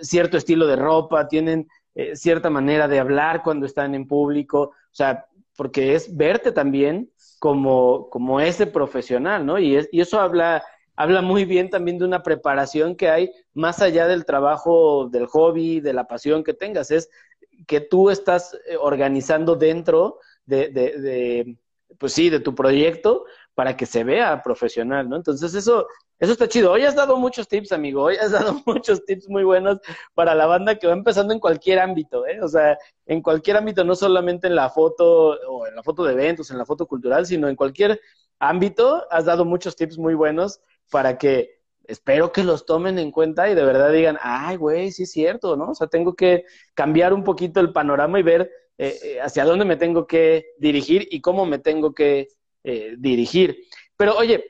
cierto estilo de ropa, tienen eh, cierta manera de hablar cuando están en público, o sea, porque es verte también como, como ese profesional, ¿no? Y, y eso habla, habla muy bien también de una preparación que hay más allá del trabajo, del hobby, de la pasión que tengas, es que tú estás organizando dentro de, de pues sí, de tu proyecto, para que se vea profesional, ¿no? Entonces eso, eso está chido. Hoy has dado muchos tips, amigo. Hoy has dado muchos tips muy buenos para la banda que va empezando en cualquier ámbito, ¿eh? O sea, en cualquier ámbito, no solamente en la foto o en la foto de eventos, en la foto cultural, sino en cualquier ámbito. Has dado muchos tips muy buenos para que espero que los tomen en cuenta y de verdad digan, ay, güey, sí es cierto, ¿no? O sea, tengo que cambiar un poquito el panorama y ver eh, eh, hacia dónde me tengo que dirigir y cómo me tengo que eh, dirigir. Pero oye,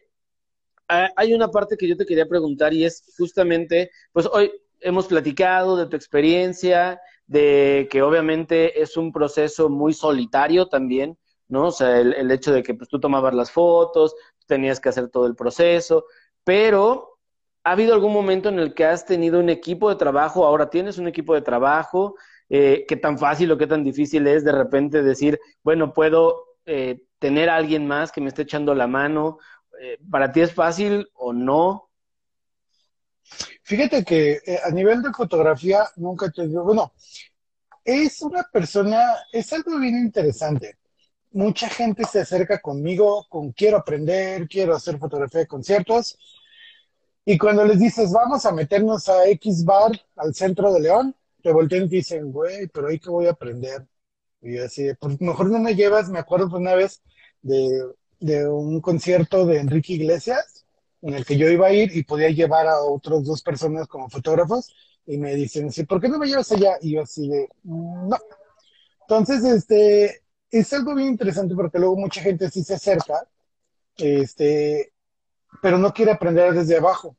hay una parte que yo te quería preguntar y es justamente, pues hoy hemos platicado de tu experiencia, de que obviamente es un proceso muy solitario también, ¿no? O sea, el, hecho de que pues, tú tomabas las fotos, tenías que hacer todo el proceso, pero ¿ha habido algún momento en el que has tenido un equipo de trabajo, ahora tienes un equipo de trabajo, eh, qué tan fácil o qué tan difícil es de repente decir, bueno, puedo eh, tener a alguien más que me esté echando la mano? Eh, ¿Para ti es fácil o no? Fíjate que a nivel de fotografía nunca te digo, bueno, es una persona, es algo bien interesante. Mucha gente se acerca conmigo con quiero aprender, quiero hacer fotografía de conciertos. Y cuando les dices, vamos a meternos a X bar al centro de León, te voltean y dicen, güey, pero ahí que voy a aprender. Y yo así, pues mejor no me llevas, me acuerdo una vez de, un concierto de Enrique Iglesias, en el que yo iba a ir y podía llevar a otras dos personas como fotógrafos, y me dicen, ¿por qué no me llevas allá? Y yo así de, no. Entonces, este, es algo bien interesante porque luego mucha gente sí se acerca, este, pero no quiere aprender desde abajo.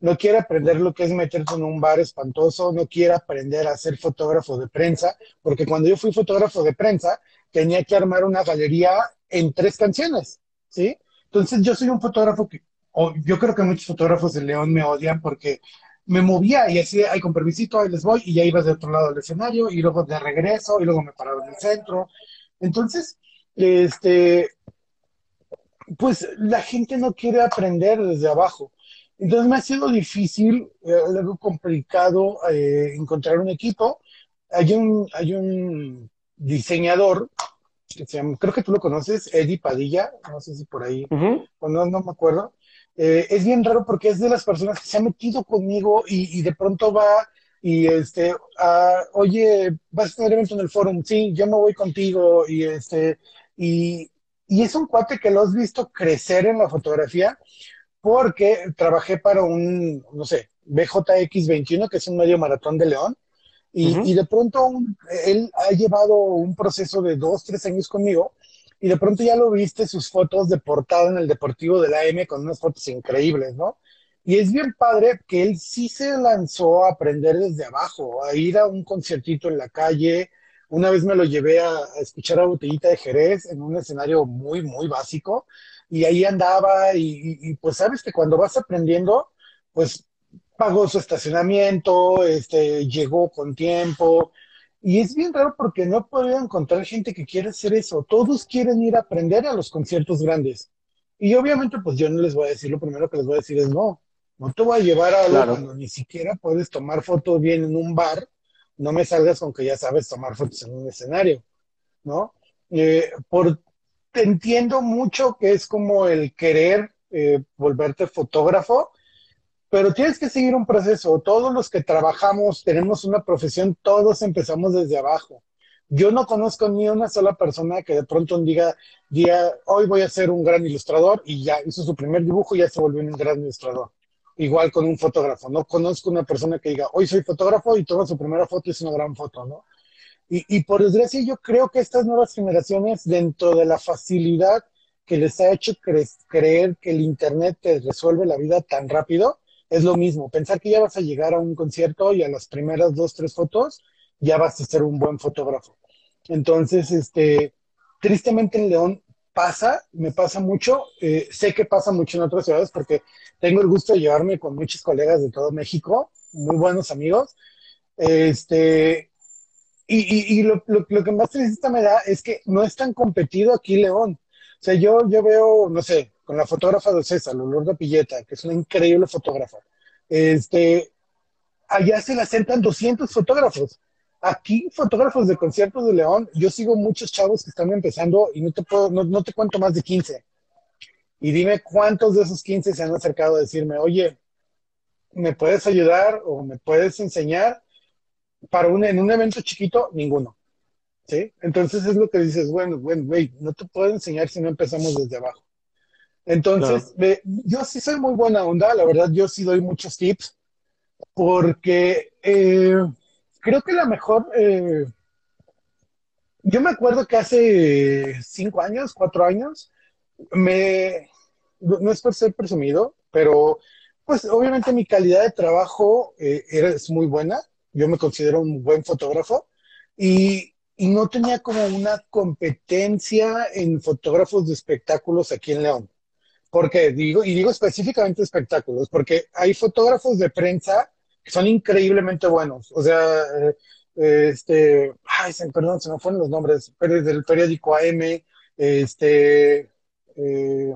No quiere aprender lo que es meterse en un bar espantoso, no quiere aprender a ser fotógrafo de prensa, porque cuando yo fui fotógrafo de prensa, tenía que armar una galería en tres canciones, ¿sí? Entonces yo soy un fotógrafo que, o yo creo que muchos fotógrafos de León me odian porque me movía y así, ay, con permisito, ahí les voy, y ya ibas de otro lado del escenario, y luego de regreso, y luego me paraba en el centro. Entonces, este, pues la gente no quiere aprender desde abajo. Entonces me ha sido difícil, eh, algo complicado eh, encontrar un equipo. Hay un, hay un diseñador que se llama, creo que tú lo conoces, Eddie Padilla, no sé si por ahí, o no, no me acuerdo. Eh, es bien raro porque es de las personas que se ha metido conmigo y, de pronto va y este, ah, oye, vas a tener evento en el foro, sí, yo me voy contigo y este, y, y es un cuate que lo has visto crecer en la fotografía porque trabajé para un, no sé, BJX21, que es un medio maratón de León, y, y de pronto él ha llevado un proceso de dos, tres años conmigo, y de pronto ya lo viste sus fotos de portada en el Deportivo de la M con unas fotos increíbles, ¿no? Y es bien padre que él sí se lanzó a aprender desde abajo, a ir a un conciertito en la calle. Una vez me lo llevé a, escuchar a Botellita de Jerez en un escenario muy, muy básico. Y ahí andaba y, pues sabes que cuando vas aprendiendo, pues pagó su estacionamiento, este, llegó con tiempo, y es bien raro porque no podido encontrar gente que quiera hacer eso. Todos quieren ir a aprender a los conciertos grandes. Y obviamente, pues yo no les voy a decir, lo primero que les voy a decir es no. No te voy a llevar a algo cuando ni siquiera puedes tomar fotos bien en un bar. No me salgas con que ya sabes tomar fotos en un escenario, ¿no? Eh, por, te entiendo mucho que es como el querer eh, volverte fotógrafo, pero tienes que seguir un proceso. Todos los que trabajamos, tenemos una profesión, todos empezamos desde abajo. Yo no conozco ni una sola persona que de pronto diga, día, hoy voy a ser un gran ilustrador y ya hizo su primer dibujo y ya se volvió un gran ilustrador. Igual con un fotógrafo. No conozco una persona que diga, hoy soy fotógrafo y toma su primera foto y es una gran foto, ¿no? Y, y por desgracia yo creo que estas nuevas generaciones, dentro de la facilidad que les ha hecho creer que el Internet te resuelve la vida tan rápido, es lo mismo. Pensar que ya vas a llegar a un concierto y a las primeras dos, tres fotos ya vas a ser un buen fotógrafo. Entonces, este, tristemente en León pasa, me pasa mucho, eh, sé que pasa mucho en otras ciudades porque tengo el gusto de llevarme con muchos colegas de todo México, muy buenos amigos. Este, y, y, lo, lo, que más triste me da es que no es tan competido aquí León. O sea, yo, yo veo, no sé, con la fotógrafa de César, Lourdes Pilleta, que es una increíble fotógrafa. Este, allá se le acercan 200 fotógrafos. Aquí, fotógrafos de conciertos de León, yo sigo muchos chavos que están empezando y no te puedo, no, te cuento más de 15. Y dime cuántos de esos 15 se han acercado a decirme, oye, ¿me puedes ayudar o me puedes enseñar? Para un, en un evento chiquito, ninguno. ¿Sí? Entonces es lo que dices, bueno, bueno, güey, no te puedo enseñar si no empezamos desde abajo. Entonces, yo sí soy muy buena onda, la verdad, yo sí doy muchos tips, porque eh, creo que la mejor, eh, yo me acuerdo que hace cinco años, cuatro años, me, no es por ser presumido, pero pues obviamente mi calidad de trabajo eh, es muy buena, yo me considero un buen fotógrafo y, y no tenía como una competencia en fotógrafos de espectáculos aquí en León. Porque digo, y digo específicamente espectáculos, porque hay fotógrafos de prensa que son increíblemente buenos. O sea, eh, este, ay, perdón, se me fueron los nombres, pero del periódico AM, este, eh,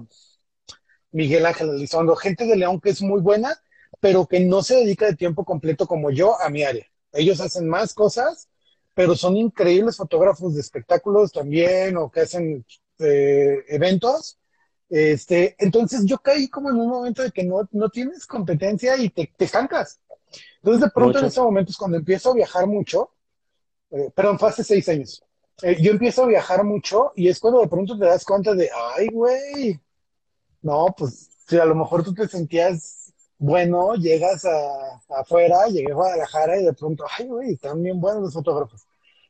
Miguel Ángel Elizondo, gente de León que es muy buena, pero que no se dedica de tiempo completo como yo a mi área. Ellos hacen más cosas, pero son increíbles fotógrafos de espectáculos también, o que hacen eh, eventos, este, entonces yo caí como en un momento de que no, no tienes competencia y te, te estancas. Entonces de pronto en ese momento es cuando empiezo a viajar mucho, eh, perdón, fue hace seis años. Eh, yo empiezo a viajar mucho y es cuando de pronto te das cuenta de, ay, güey, no, pues si a lo mejor tú te sentías bueno, llegas a, afuera, llegué a Guadalajara y de pronto, ay, güey, están bien buenos los fotógrafos,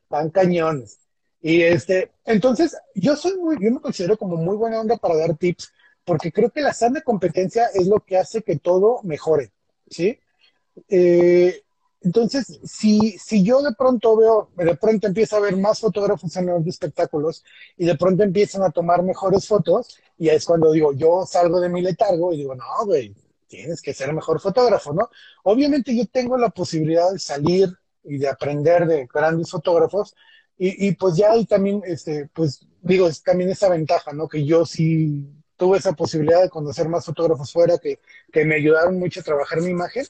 están cañones. Y este, entonces, yo soy muy, yo me considero como muy buena onda para dar tips, porque creo que la sana competencia es lo que hace que todo mejore, ¿sí? Eh, entonces, si, si yo de pronto veo, de pronto empiezo a ver más fotógrafos en los espectáculos y de pronto empiezan a tomar mejores fotos, y es cuando digo, yo salgo de mi letargo y digo, no, güey, tienes que ser mejor fotógrafo, ¿no? Obviamente yo tengo la posibilidad de salir y de aprender de grandes fotógrafos y, y pues ya hay también, este, pues digo, es también esa ventaja, ¿no? Que yo sí tuve esa posibilidad de conocer más fotógrafos fuera que, que me ayudaron mucho a trabajar mi imagen,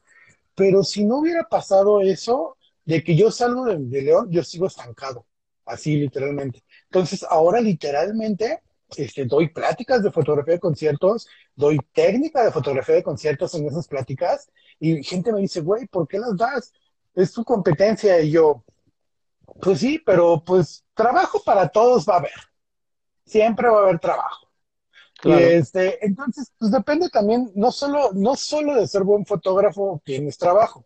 pero si no hubiera pasado eso, de que yo salgo de, León, yo sigo estancado, así literalmente. Entonces, ahora literalmente este, doy pláticas de fotografía de conciertos, doy técnica de fotografía de conciertos en esas pláticas y gente me dice, güey, ¿por qué las das? Es tu competencia y yo, pues sí, pero pues trabajo para todos va a haber. Siempre va a haber trabajo. Y este, entonces, pues depende también, no solo, no solo de ser buen fotógrafo tienes trabajo.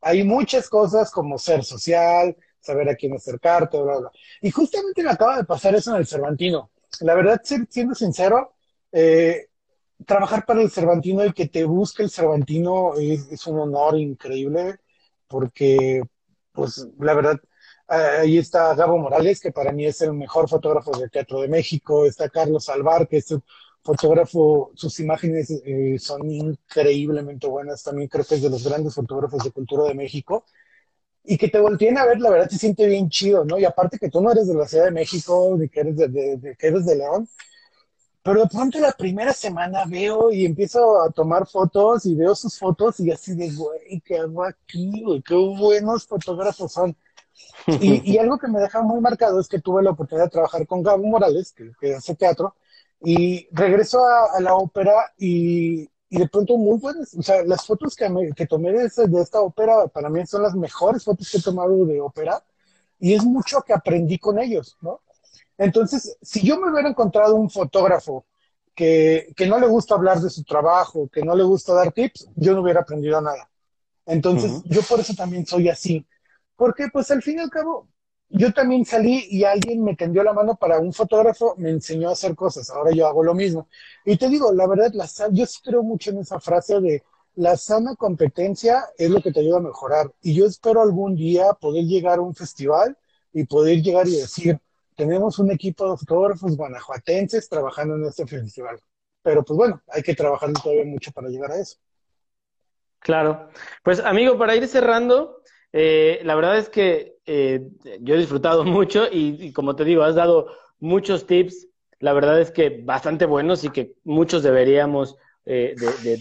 Hay muchas cosas como ser social, saber a quién acercarte, bla, bla. Y justamente me acaba de pasar eso en el Cervantino la verdad, siendo sincero, eh, trabajar para el Cervantino y que te busque el Cervantino es, un honor increíble, porque, pues, la verdad, ahí está Gabo Morales, que para mí es el mejor fotógrafo de teatro de México, está Carlos Alvar, que es un fotógrafo, sus imágenes eh, son increíblemente buenas, también creo que es de los grandes fotógrafos de cultura de México y que te volteen a ver, la verdad se siente bien chido, ¿no? Y aparte que tú no eres de la Ciudad de México, de que eres de, que eres de León, pero de pronto la primera semana veo y empiezo a tomar fotos y veo sus fotos y así de, güey, ¿qué hago aquí, güey? Qué buenos fotógrafos son. Y, y, algo que me deja muy marcado es que tuve la oportunidad de trabajar con Gabo Morales, que, que hace teatro, y regreso a, a la ópera y, y de pronto muy buenas. O sea, las fotos que, que tomé de, de, esta ópera para mí son las mejores fotos que he tomado de ópera y es mucho que aprendí con ellos, ¿no? Entonces, si yo me hubiera encontrado un fotógrafo que, que no le gusta hablar de su trabajo, que no le gusta dar tips, yo no hubiera aprendido nada. Entonces, yo por eso también soy así. Porque, pues, al fin y al cabo, yo también salí y alguien me tendió la mano para un fotógrafo, me enseñó a hacer cosas, ahora yo hago lo mismo. Y te digo, la verdad, la, yo sí creo mucho en esa frase de la sana competencia es lo que te ayuda a mejorar. Y yo espero algún día poder llegar a un festival y poder llegar y decir, tenemos un equipo de fotógrafos guanajuatenses trabajando en este festival. Pero pues bueno, hay que trabajar todavía mucho para llegar a eso. Claro. Pues amigo, para ir cerrando, eh, la verdad es que eh, yo he disfrutado mucho y, como te digo, has dado muchos tips, la verdad es que bastante buenos y que muchos deberíamos eh,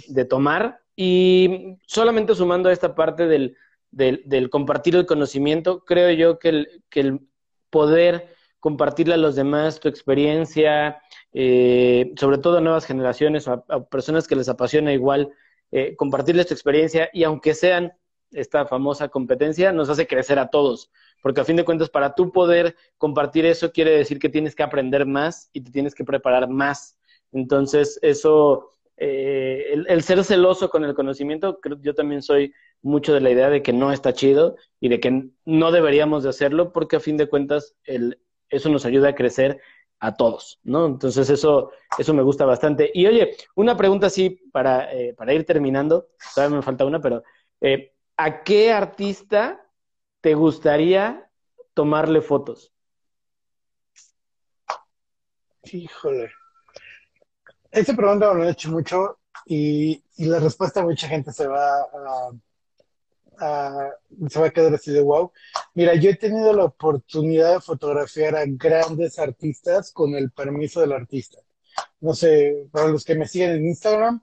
de, tomar. Y solamente sumando a esta parte del, del, compartir el conocimiento, creo yo que el, que el poder compartirle a los demás tu experiencia, sobre todo a nuevas generaciones o a, personas que les apasiona igual, compartirles tu experiencia y aunque sean esta famosa competencia, nos hace crecer a todos. Porque a fin de cuentas, para tú poder compartir eso, quiere decir que tienes que aprender más y te tienes que preparar más. Entonces, eso, eh, el, ser celoso con el conocimiento, yo también soy mucho de la idea de que no está chido y de que no deberíamos de hacerlo, porque a fin de cuentas, el, eso nos ayuda a crecer a todos, ¿no? Entonces eso, eso me gusta bastante. Y oye, una pregunta así para, eh, para ir terminando, todavía me falta una, pero eh, ¿a qué artista te gustaría tomarle fotos? Híjole. Esta pregunta me lo he hecho mucho y, la respuesta a mucha gente se va a, se va a quedar así de wow. Mira, yo he tenido la oportunidad de fotografiar a grandes artistas con el permiso del artista. No sé, para los que me siguen en Instagram,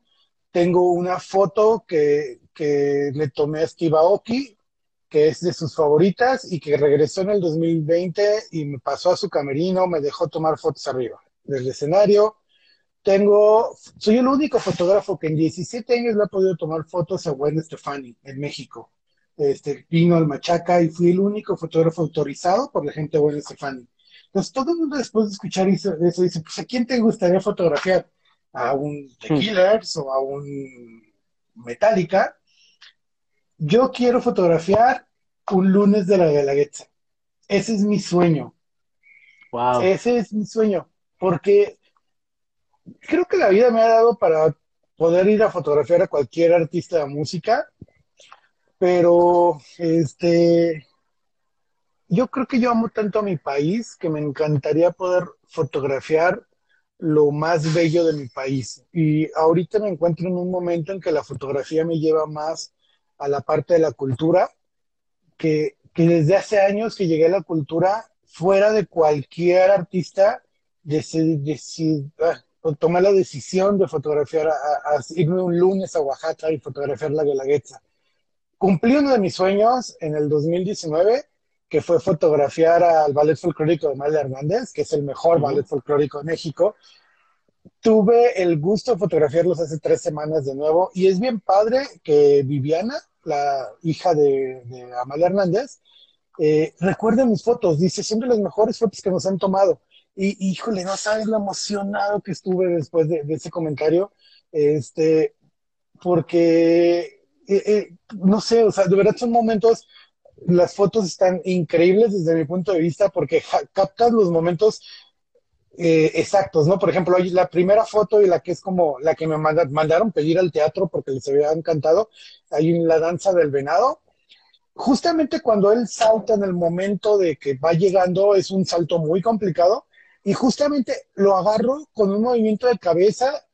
tengo una foto que, que le tomé a Steve Aoki, que es de sus favoritas y que regresó en el 2020 y me pasó a su camerino, me dejó tomar fotos arriba del escenario. Tengo, soy el único fotógrafo que en 17 años le ha podido tomar fotos a Gwen Stefani en México. Este, vino al Machaca y fui el único fotógrafo autorizado por la gente de Gwen Stefani. Entonces todo el mundo después de escuchar eso, dice, pues ¿a quién te gustaría fotografiar? ¿A un The hmm. Killers o a un Metallica? Yo quiero fotografiar un lunes de la Guelaguetza. Ese es mi sueño. Wow. Ese es mi sueño. Porque creo que la vida me ha dado para poder ir a fotografiar a cualquier artista de música. Pero este yo creo que yo amo tanto a mi país que me encantaría poder fotografiar lo más bello de mi país. Y ahorita me encuentro en un momento en que la fotografía me lleva más a la parte de la cultura, que, que desde hace años que llegué a la cultura, fuera de cualquier artista, decir, ah, tomar la decisión de fotografiar, a, irme un lunes a Oaxaca y fotografiar la Guelaguetza. Cumplí uno de mis sueños en el 2019, que fue fotografiar al ballet folclórico de María Hernández, que es el mejor ballet folclórico de México. Tuve el gusto de fotografiarlos hace tres semanas de nuevo y es bien padre que Viviana, la hija de, Amalia Hernández, eh, recuerde mis fotos. Dice, siempre las mejores fotos que nos han tomado. Y híjole, no sabes lo emocionado que estuve después de, ese comentario, este, porque, eh, eh, no sé, o sea, de verdad son momentos, las fotos están increíbles desde mi punto de vista porque captas los momentos eh, exactos, ¿no? Por ejemplo, la primera foto y la que es como la que me mandaron pedir al teatro porque les había encantado, hay la danza del venado. Justamente cuando él salta en el momento de que va llegando, es un salto muy complicado y justamente lo agarro con un movimiento de cabeza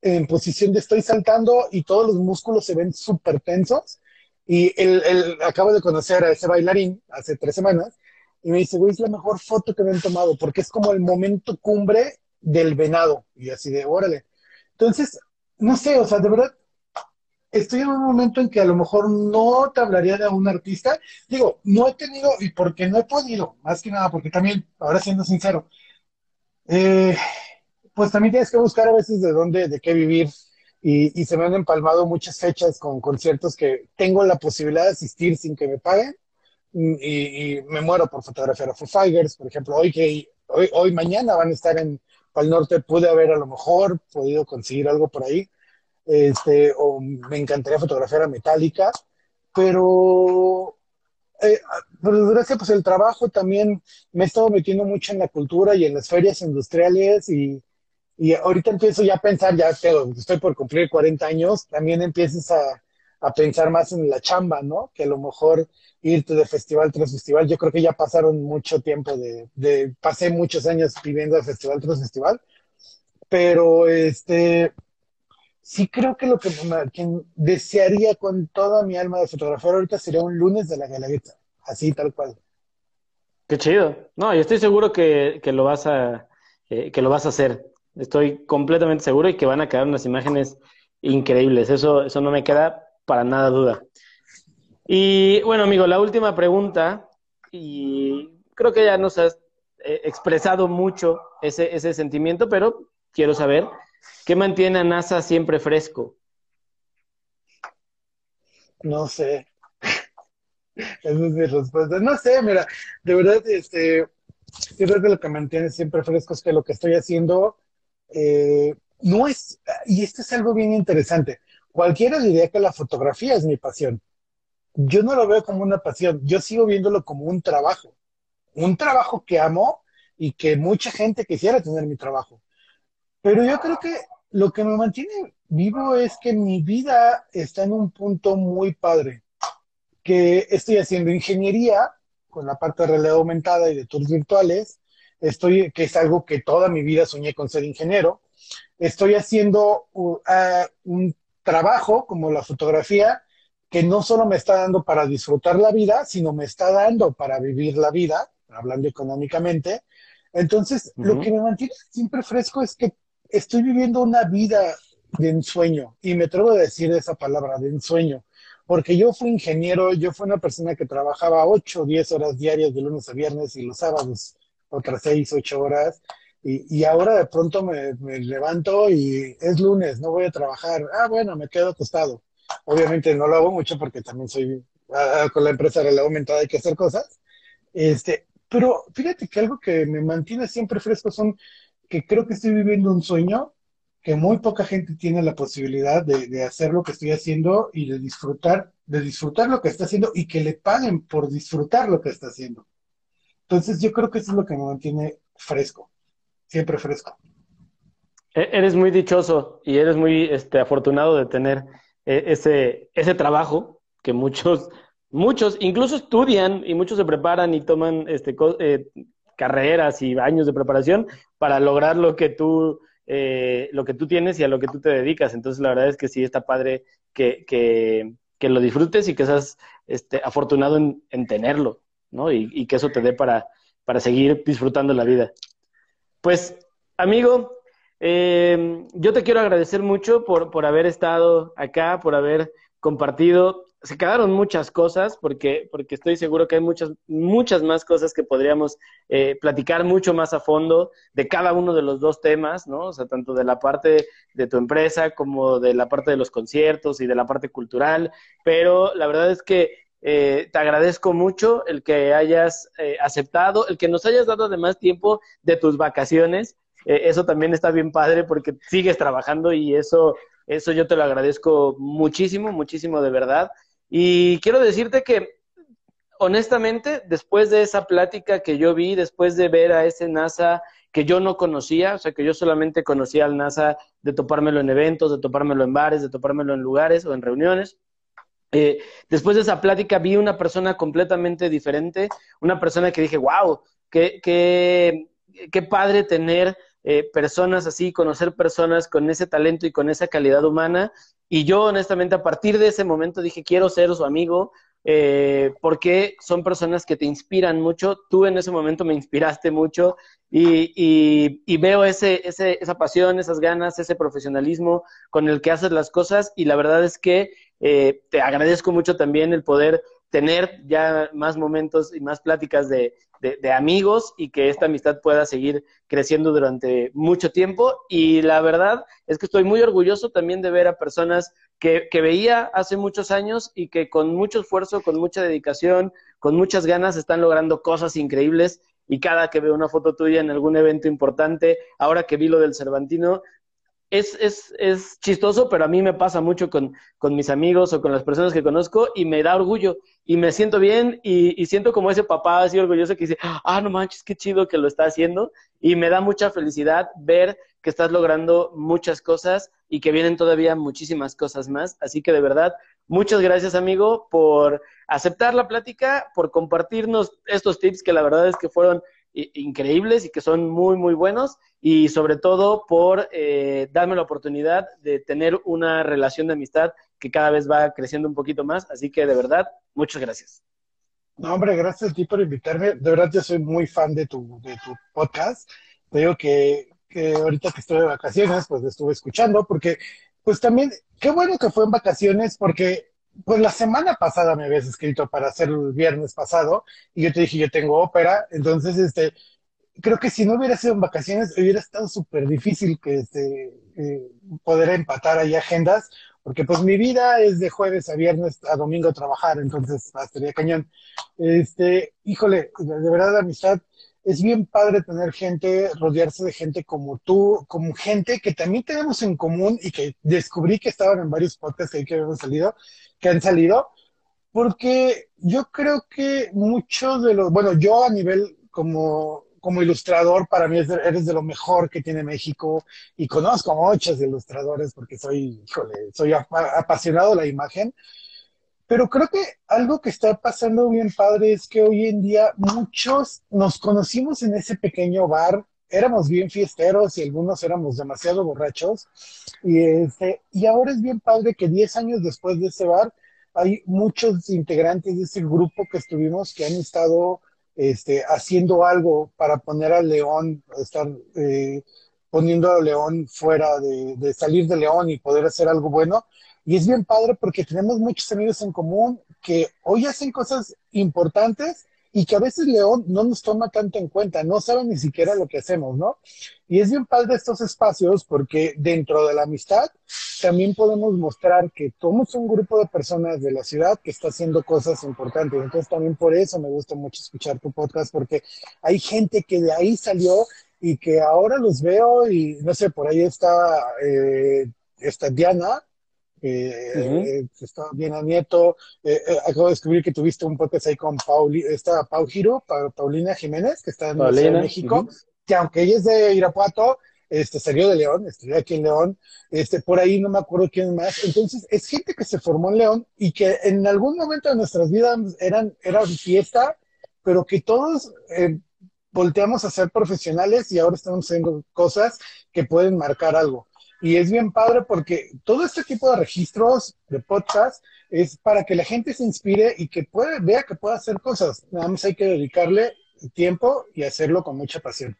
en posición de estoy saltando y todos los músculos se ven súper tensos. Y él, acabo de conocer a ese bailarín hace tres semanas y me dice, güey, es la mejor foto que me han tomado porque es como el momento cumbre del venado. Y así de, órale. Entonces, no sé, o sea, de verdad, estoy en un momento en que a lo mejor no te hablaría de un artista. Digo, no he tenido, y porque no he podido, más que nada, porque también, ahora siendo sincero, eh, pues también tienes que buscar a veces de dónde, de qué vivir. Y, se me han empalmado muchas fechas con conciertos que tengo la posibilidad de asistir sin que me paguen. Y, me muero por fotografiar a Foo Fighters, por ejemplo, hoy que hoy, hoy mañana van a estar en Pal Norte, pude haber a lo mejor podido conseguir algo por ahí. Este, o me encantaría fotografiar a Metallica, pero eh, por desgracia, pues el trabajo también me he estado metiendo mucho en la cultura y en las ferias industriales y, y ahorita empiezo ya a pensar, ya estoy por cumplir 40 años, también empiezas a, a, pensar más en la chamba, ¿no? Que a lo mejor irte de festival tras festival, yo creo que ya pasaron mucho tiempo de, de pasé muchos años viviendo de festival tras festival, pero este, sí creo que lo que, desearía con toda mi alma de fotografiar ahorita sería un lunes de la Galagueta, así tal cual. Qué chido. No, yo estoy seguro que, lo vas a eh, que lo vas a hacer. Estoy completamente seguro y que van a quedar unas imágenes increíbles. Eso, eso no me queda para nada duda. Y bueno, amigo, la última pregunta, y creo que ya nos has eh, expresado mucho ese, ese sentimiento, pero quiero saber ¿Qué mantiene a NASA siempre fresco? No sé. Esa es mi respuesta. No sé, mira, de verdad, este, creo que lo que mantiene siempre fresco es que lo que estoy haciendo eh, no es, y esto es algo bien interesante. Cualquiera diría que la fotografía es mi pasión. Yo no lo veo como una pasión, yo sigo viéndolo como un trabajo. Un trabajo que amo y que mucha gente quisiera tener mi trabajo. Pero yo creo que lo que me mantiene vivo es que mi vida está en un punto muy padre, que estoy haciendo ingeniería con la parte de realidad aumentada y de tours virtuales, estoy, que es algo que toda mi vida soñé con ser ingeniero, estoy haciendo uh, un trabajo como la fotografía que no solo me está dando para disfrutar la vida, sino me está dando para vivir la vida, hablando económicamente. Entonces, lo que me mantiene siempre fresco es que estoy viviendo una vida de ensueño, y me atrevo a decir esa palabra, de ensueño, porque yo fui ingeniero, yo fui una persona que trabajaba 8 o 10 horas diarias de lunes a viernes y los sábados otras 6, 8 horas, y, ahora de pronto me, levanto y es lunes, no voy a trabajar, ah, bueno, me quedo acostado. Obviamente no lo hago mucho porque también soy, ah, con la empresa de la aumentada hay que hacer cosas, este, pero fíjate que algo que me mantiene siempre fresco son que creo que estoy viviendo un sueño que muy poca gente tiene la posibilidad de, hacer lo que estoy haciendo y de disfrutar, de disfrutar lo que está haciendo y que le paguen por disfrutar lo que está haciendo. Entonces yo creo que eso es lo que me mantiene fresco, siempre fresco. E, eres muy dichoso y eres muy este, afortunado de tener eh, ese, ese trabajo que muchos, muchos incluso estudian y muchos se preparan y toman este, eh, carreras y años de preparación para lograr lo que tú, eh, lo que tú tienes y a lo que tú te dedicas. Entonces, la verdad es que sí está padre que, que, lo disfrutes y que seas este, afortunado en, en tenerlo, ¿no? Y, y, que eso te dé para, para seguir disfrutando la vida. Pues, amigo, eh, yo te quiero agradecer mucho por, por haber estado acá, por haber compartido se quedaron muchas cosas porque, porque estoy seguro que hay muchas, muchas más cosas que podríamos eh, platicar mucho más a fondo de cada uno de los dos temas, ¿no? O sea, tanto de la parte de tu empresa como de la parte de los conciertos y de la parte cultural, pero la verdad es que eh, te agradezco mucho el que hayas eh, aceptado, el que nos hayas dado además tiempo de tus vacaciones. eso también está bien padre porque sigues trabajando y eso, eso yo te lo agradezco muchísimo, muchísimo de verdad. Y quiero decirte que, honestamente, después de esa plática que yo vi, después de ver a ese NASA que yo no conocía, o sea, que yo solamente conocía al NASA de topármelo en eventos, de topármelo en bares, de topármelo en lugares o en reuniones. Eh, después de esa plática vi una persona completamente diferente, una persona que dije, wow, qué, qué, qué padre tener eh, personas así, conocer personas con ese talento y con esa calidad humana y yo, honestamente, a partir de ese momento dije, quiero ser su amigo, eh, porque son personas que te inspiran mucho. Tú en ese momento me inspiraste mucho y, veo ese, ese, esa pasión, esas ganas, ese profesionalismo con el que haces las cosas. Y la verdad es que eh, te agradezco mucho también el poder tener ya más momentos y más pláticas de, amigos y que esta amistad pueda seguir creciendo durante mucho tiempo. Y la verdad es que estoy muy orgulloso también de ver a personas que, que veía hace muchos años y que con mucho esfuerzo, con mucha dedicación, con muchas ganas están logrando cosas increíbles y cada que veo una foto tuya en algún evento importante, ahora que vi lo del Cervantino, es, es, es chistoso, pero a mí me pasa mucho con, con, mis amigos o con las personas que conozco y me da orgullo y me siento bien y, y, siento como ese papá así orgulloso que dice, ah, no manches, qué chido que lo está haciendo y me da mucha felicidad ver que estás logrando muchas cosas y que vienen todavía muchísimas cosas más. Así que de verdad, muchas gracias amigo por aceptar la plática, por compartirnos estos tips que la verdad es que fueron increíbles y que son muy, muy buenos y sobre todo por eh, darme la oportunidad de tener una relación de amistad que cada vez va creciendo un poquito más. Así que de verdad, muchas gracias. No, hombre, gracias a ti por invitarme. De verdad, yo soy muy fan de tu, de tu podcast. Te digo que, que ahorita que estoy de vacaciones, pues estuve escuchando porque, pues también, qué bueno que fue en vacaciones porque pues la semana pasada me habías escrito para hacer el viernes pasado y yo te dije, yo tengo ópera, entonces, este, creo que si no hubiera sido en vacaciones, hubiera estado súper difícil que, este, eh, poder empatar ahí agendas, porque pues mi vida es de jueves a viernes a domingo trabajar, entonces estaría cañón. Este, híjole, de verdad, la amistad, es bien padre tener gente, rodearse de gente como tú, como gente que también tenemos en común y que descubrí que estaban en varios podcasts que habían salido, que han salido, porque yo creo que muchos de los, bueno, yo a nivel como, como ilustrador, para mí eres de lo mejor que tiene México y conozco a muchos ilustradores porque soy, híjole, soy apasionado de la imagen. Pero creo que algo que está pasando bien padre es que hoy en día muchos nos conocimos en ese pequeño bar, éramos bien fiesteros y algunos éramos demasiado borrachos. Y, este, y ahora es bien padre que 10 años después de ese bar hay muchos integrantes de ese grupo que estuvimos que han estado este, haciendo algo para poner al León, estar eh, poniendo a León fuera de, de, salir de León y poder hacer algo bueno. Y es bien padre porque tenemos muchos amigos en común que hoy hacen cosas importantes y que a veces León no nos toma tanto en cuenta, no sabe ni siquiera lo que hacemos, ¿no? Y es bien padre estos espacios porque dentro de la amistad también podemos mostrar que somos un grupo de personas de la ciudad que está haciendo cosas importantes. Entonces también por eso me gusta mucho escuchar tu podcast porque hay gente que de ahí salió y que ahora los veo y no sé, por ahí está, eh, está Diana, eh, está bien a Nieto. Eh, eh, acabo de descubrir que tuviste un podcast ahí con Pauli, esta Pau Giro, Paulina Jiménez, que está en México, que aunque ella es de Irapuato, este, salió de León, estudió aquí en León, este, por ahí no me acuerdo quién más. Entonces, es gente que se formó en León y que en algún momento de nuestras vidas eran, eran fiesta, pero que todos volteamos a ser profesionales y ahora estamos haciendo cosas que pueden marcar algo. Y es bien padre porque todo este tipo de registros de podcast es para que la gente se inspire y que puede, vea que puede hacer cosas. Nada más hay que dedicarle tiempo y hacerlo con mucha pasión.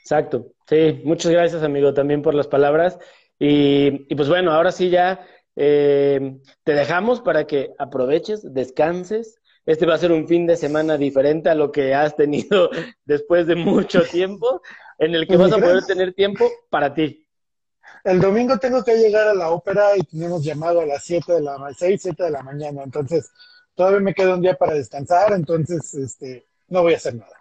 Exacto. Sí, muchas gracias, amigo, también por las palabras. Y, pues bueno, ahora sí ya eh, te dejamos para que aproveches, descanses. Este va a ser un fin de semana diferente a lo que has tenido después de mucho tiempo, en el que vas a poder tener tiempo para ti. El domingo tengo que llegar a la ópera y tenemos llamado a las 7 de la 6, 7 de la mañana. Entonces, todavía me queda un día para descansar, entonces este, no voy a hacer nada.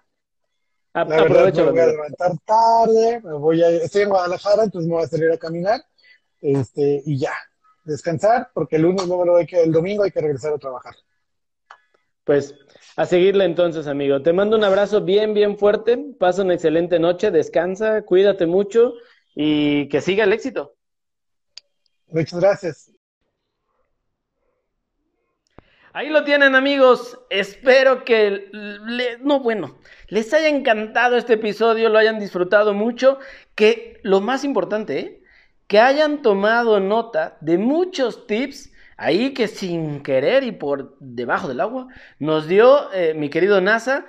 La verdad, me voy a levantar tarde, me voy a, estoy en Guadalajara, entonces me voy a salir a caminar este, y ya, descansar, porque el lunes luego, hay que, el domingo hay que regresar a trabajar. Pues a seguirle entonces, amigo. Te mando un abrazo bien, bien fuerte. Pasa una excelente noche, descansa, cuídate mucho y que siga el éxito. Muchas gracias. Ahí lo tienen amigos, espero que, no bueno, les haya encantado este episodio, lo hayan disfrutado mucho, que lo más importante, ¿eh? que hayan tomado nota de muchos tips ahí que sin querer y por debajo del agua nos dio eh, mi querido NASA.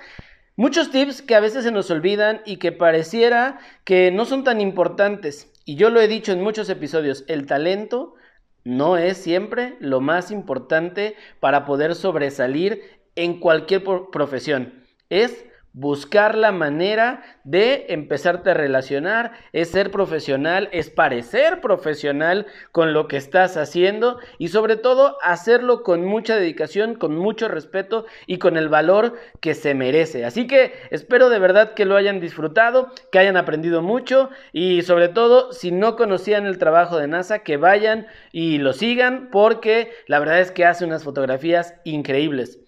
Muchos tips que a veces se nos olvidan y que pareciera que no son tan importantes. Y yo lo he dicho en muchos episodios, el talento no es siempre lo más importante para poder sobresalir en cualquier profesión. Es buscar la manera de empezarte a relacionar, es ser profesional, es parecer profesional con lo que estás haciendo y sobre todo hacerlo con mucha dedicación, con mucho respeto y con el valor que se merece. Así que espero de verdad que lo hayan disfrutado, que hayan aprendido mucho y sobre todo si no conocían el trabajo de NASA, que vayan y lo sigan porque la verdad es que hace unas fotografías increíbles.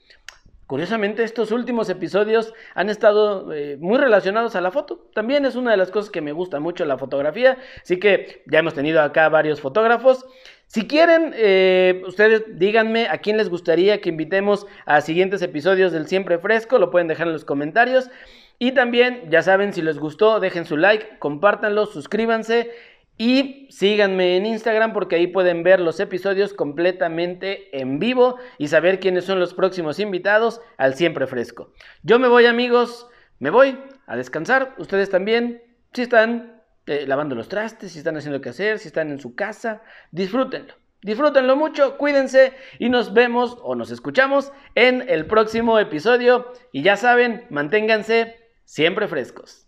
Curiosamente, estos últimos episodios han estado eh, muy relacionados a la foto. También es una de las cosas que me gusta mucho la fotografía. Así que ya hemos tenido acá varios fotógrafos. Si quieren, eh, ustedes díganme a quién les gustaría que invitemos a siguientes episodios del Siempre Fresco. Lo pueden dejar en los comentarios. Y también, ya saben, si les gustó, dejen su like, compártanlo, suscríbanse. Y síganme en Instagram porque ahí pueden ver los episodios completamente en vivo y saber quiénes son los próximos invitados al Siempre Fresco. Yo me voy amigos, me voy a descansar. Ustedes también, si están eh, lavando los trastes, si están haciendo qué hacer, si están en su casa, disfrútenlo. Disfrútenlo mucho, cuídense y nos vemos o nos escuchamos en el próximo episodio. Y ya saben, manténganse siempre frescos.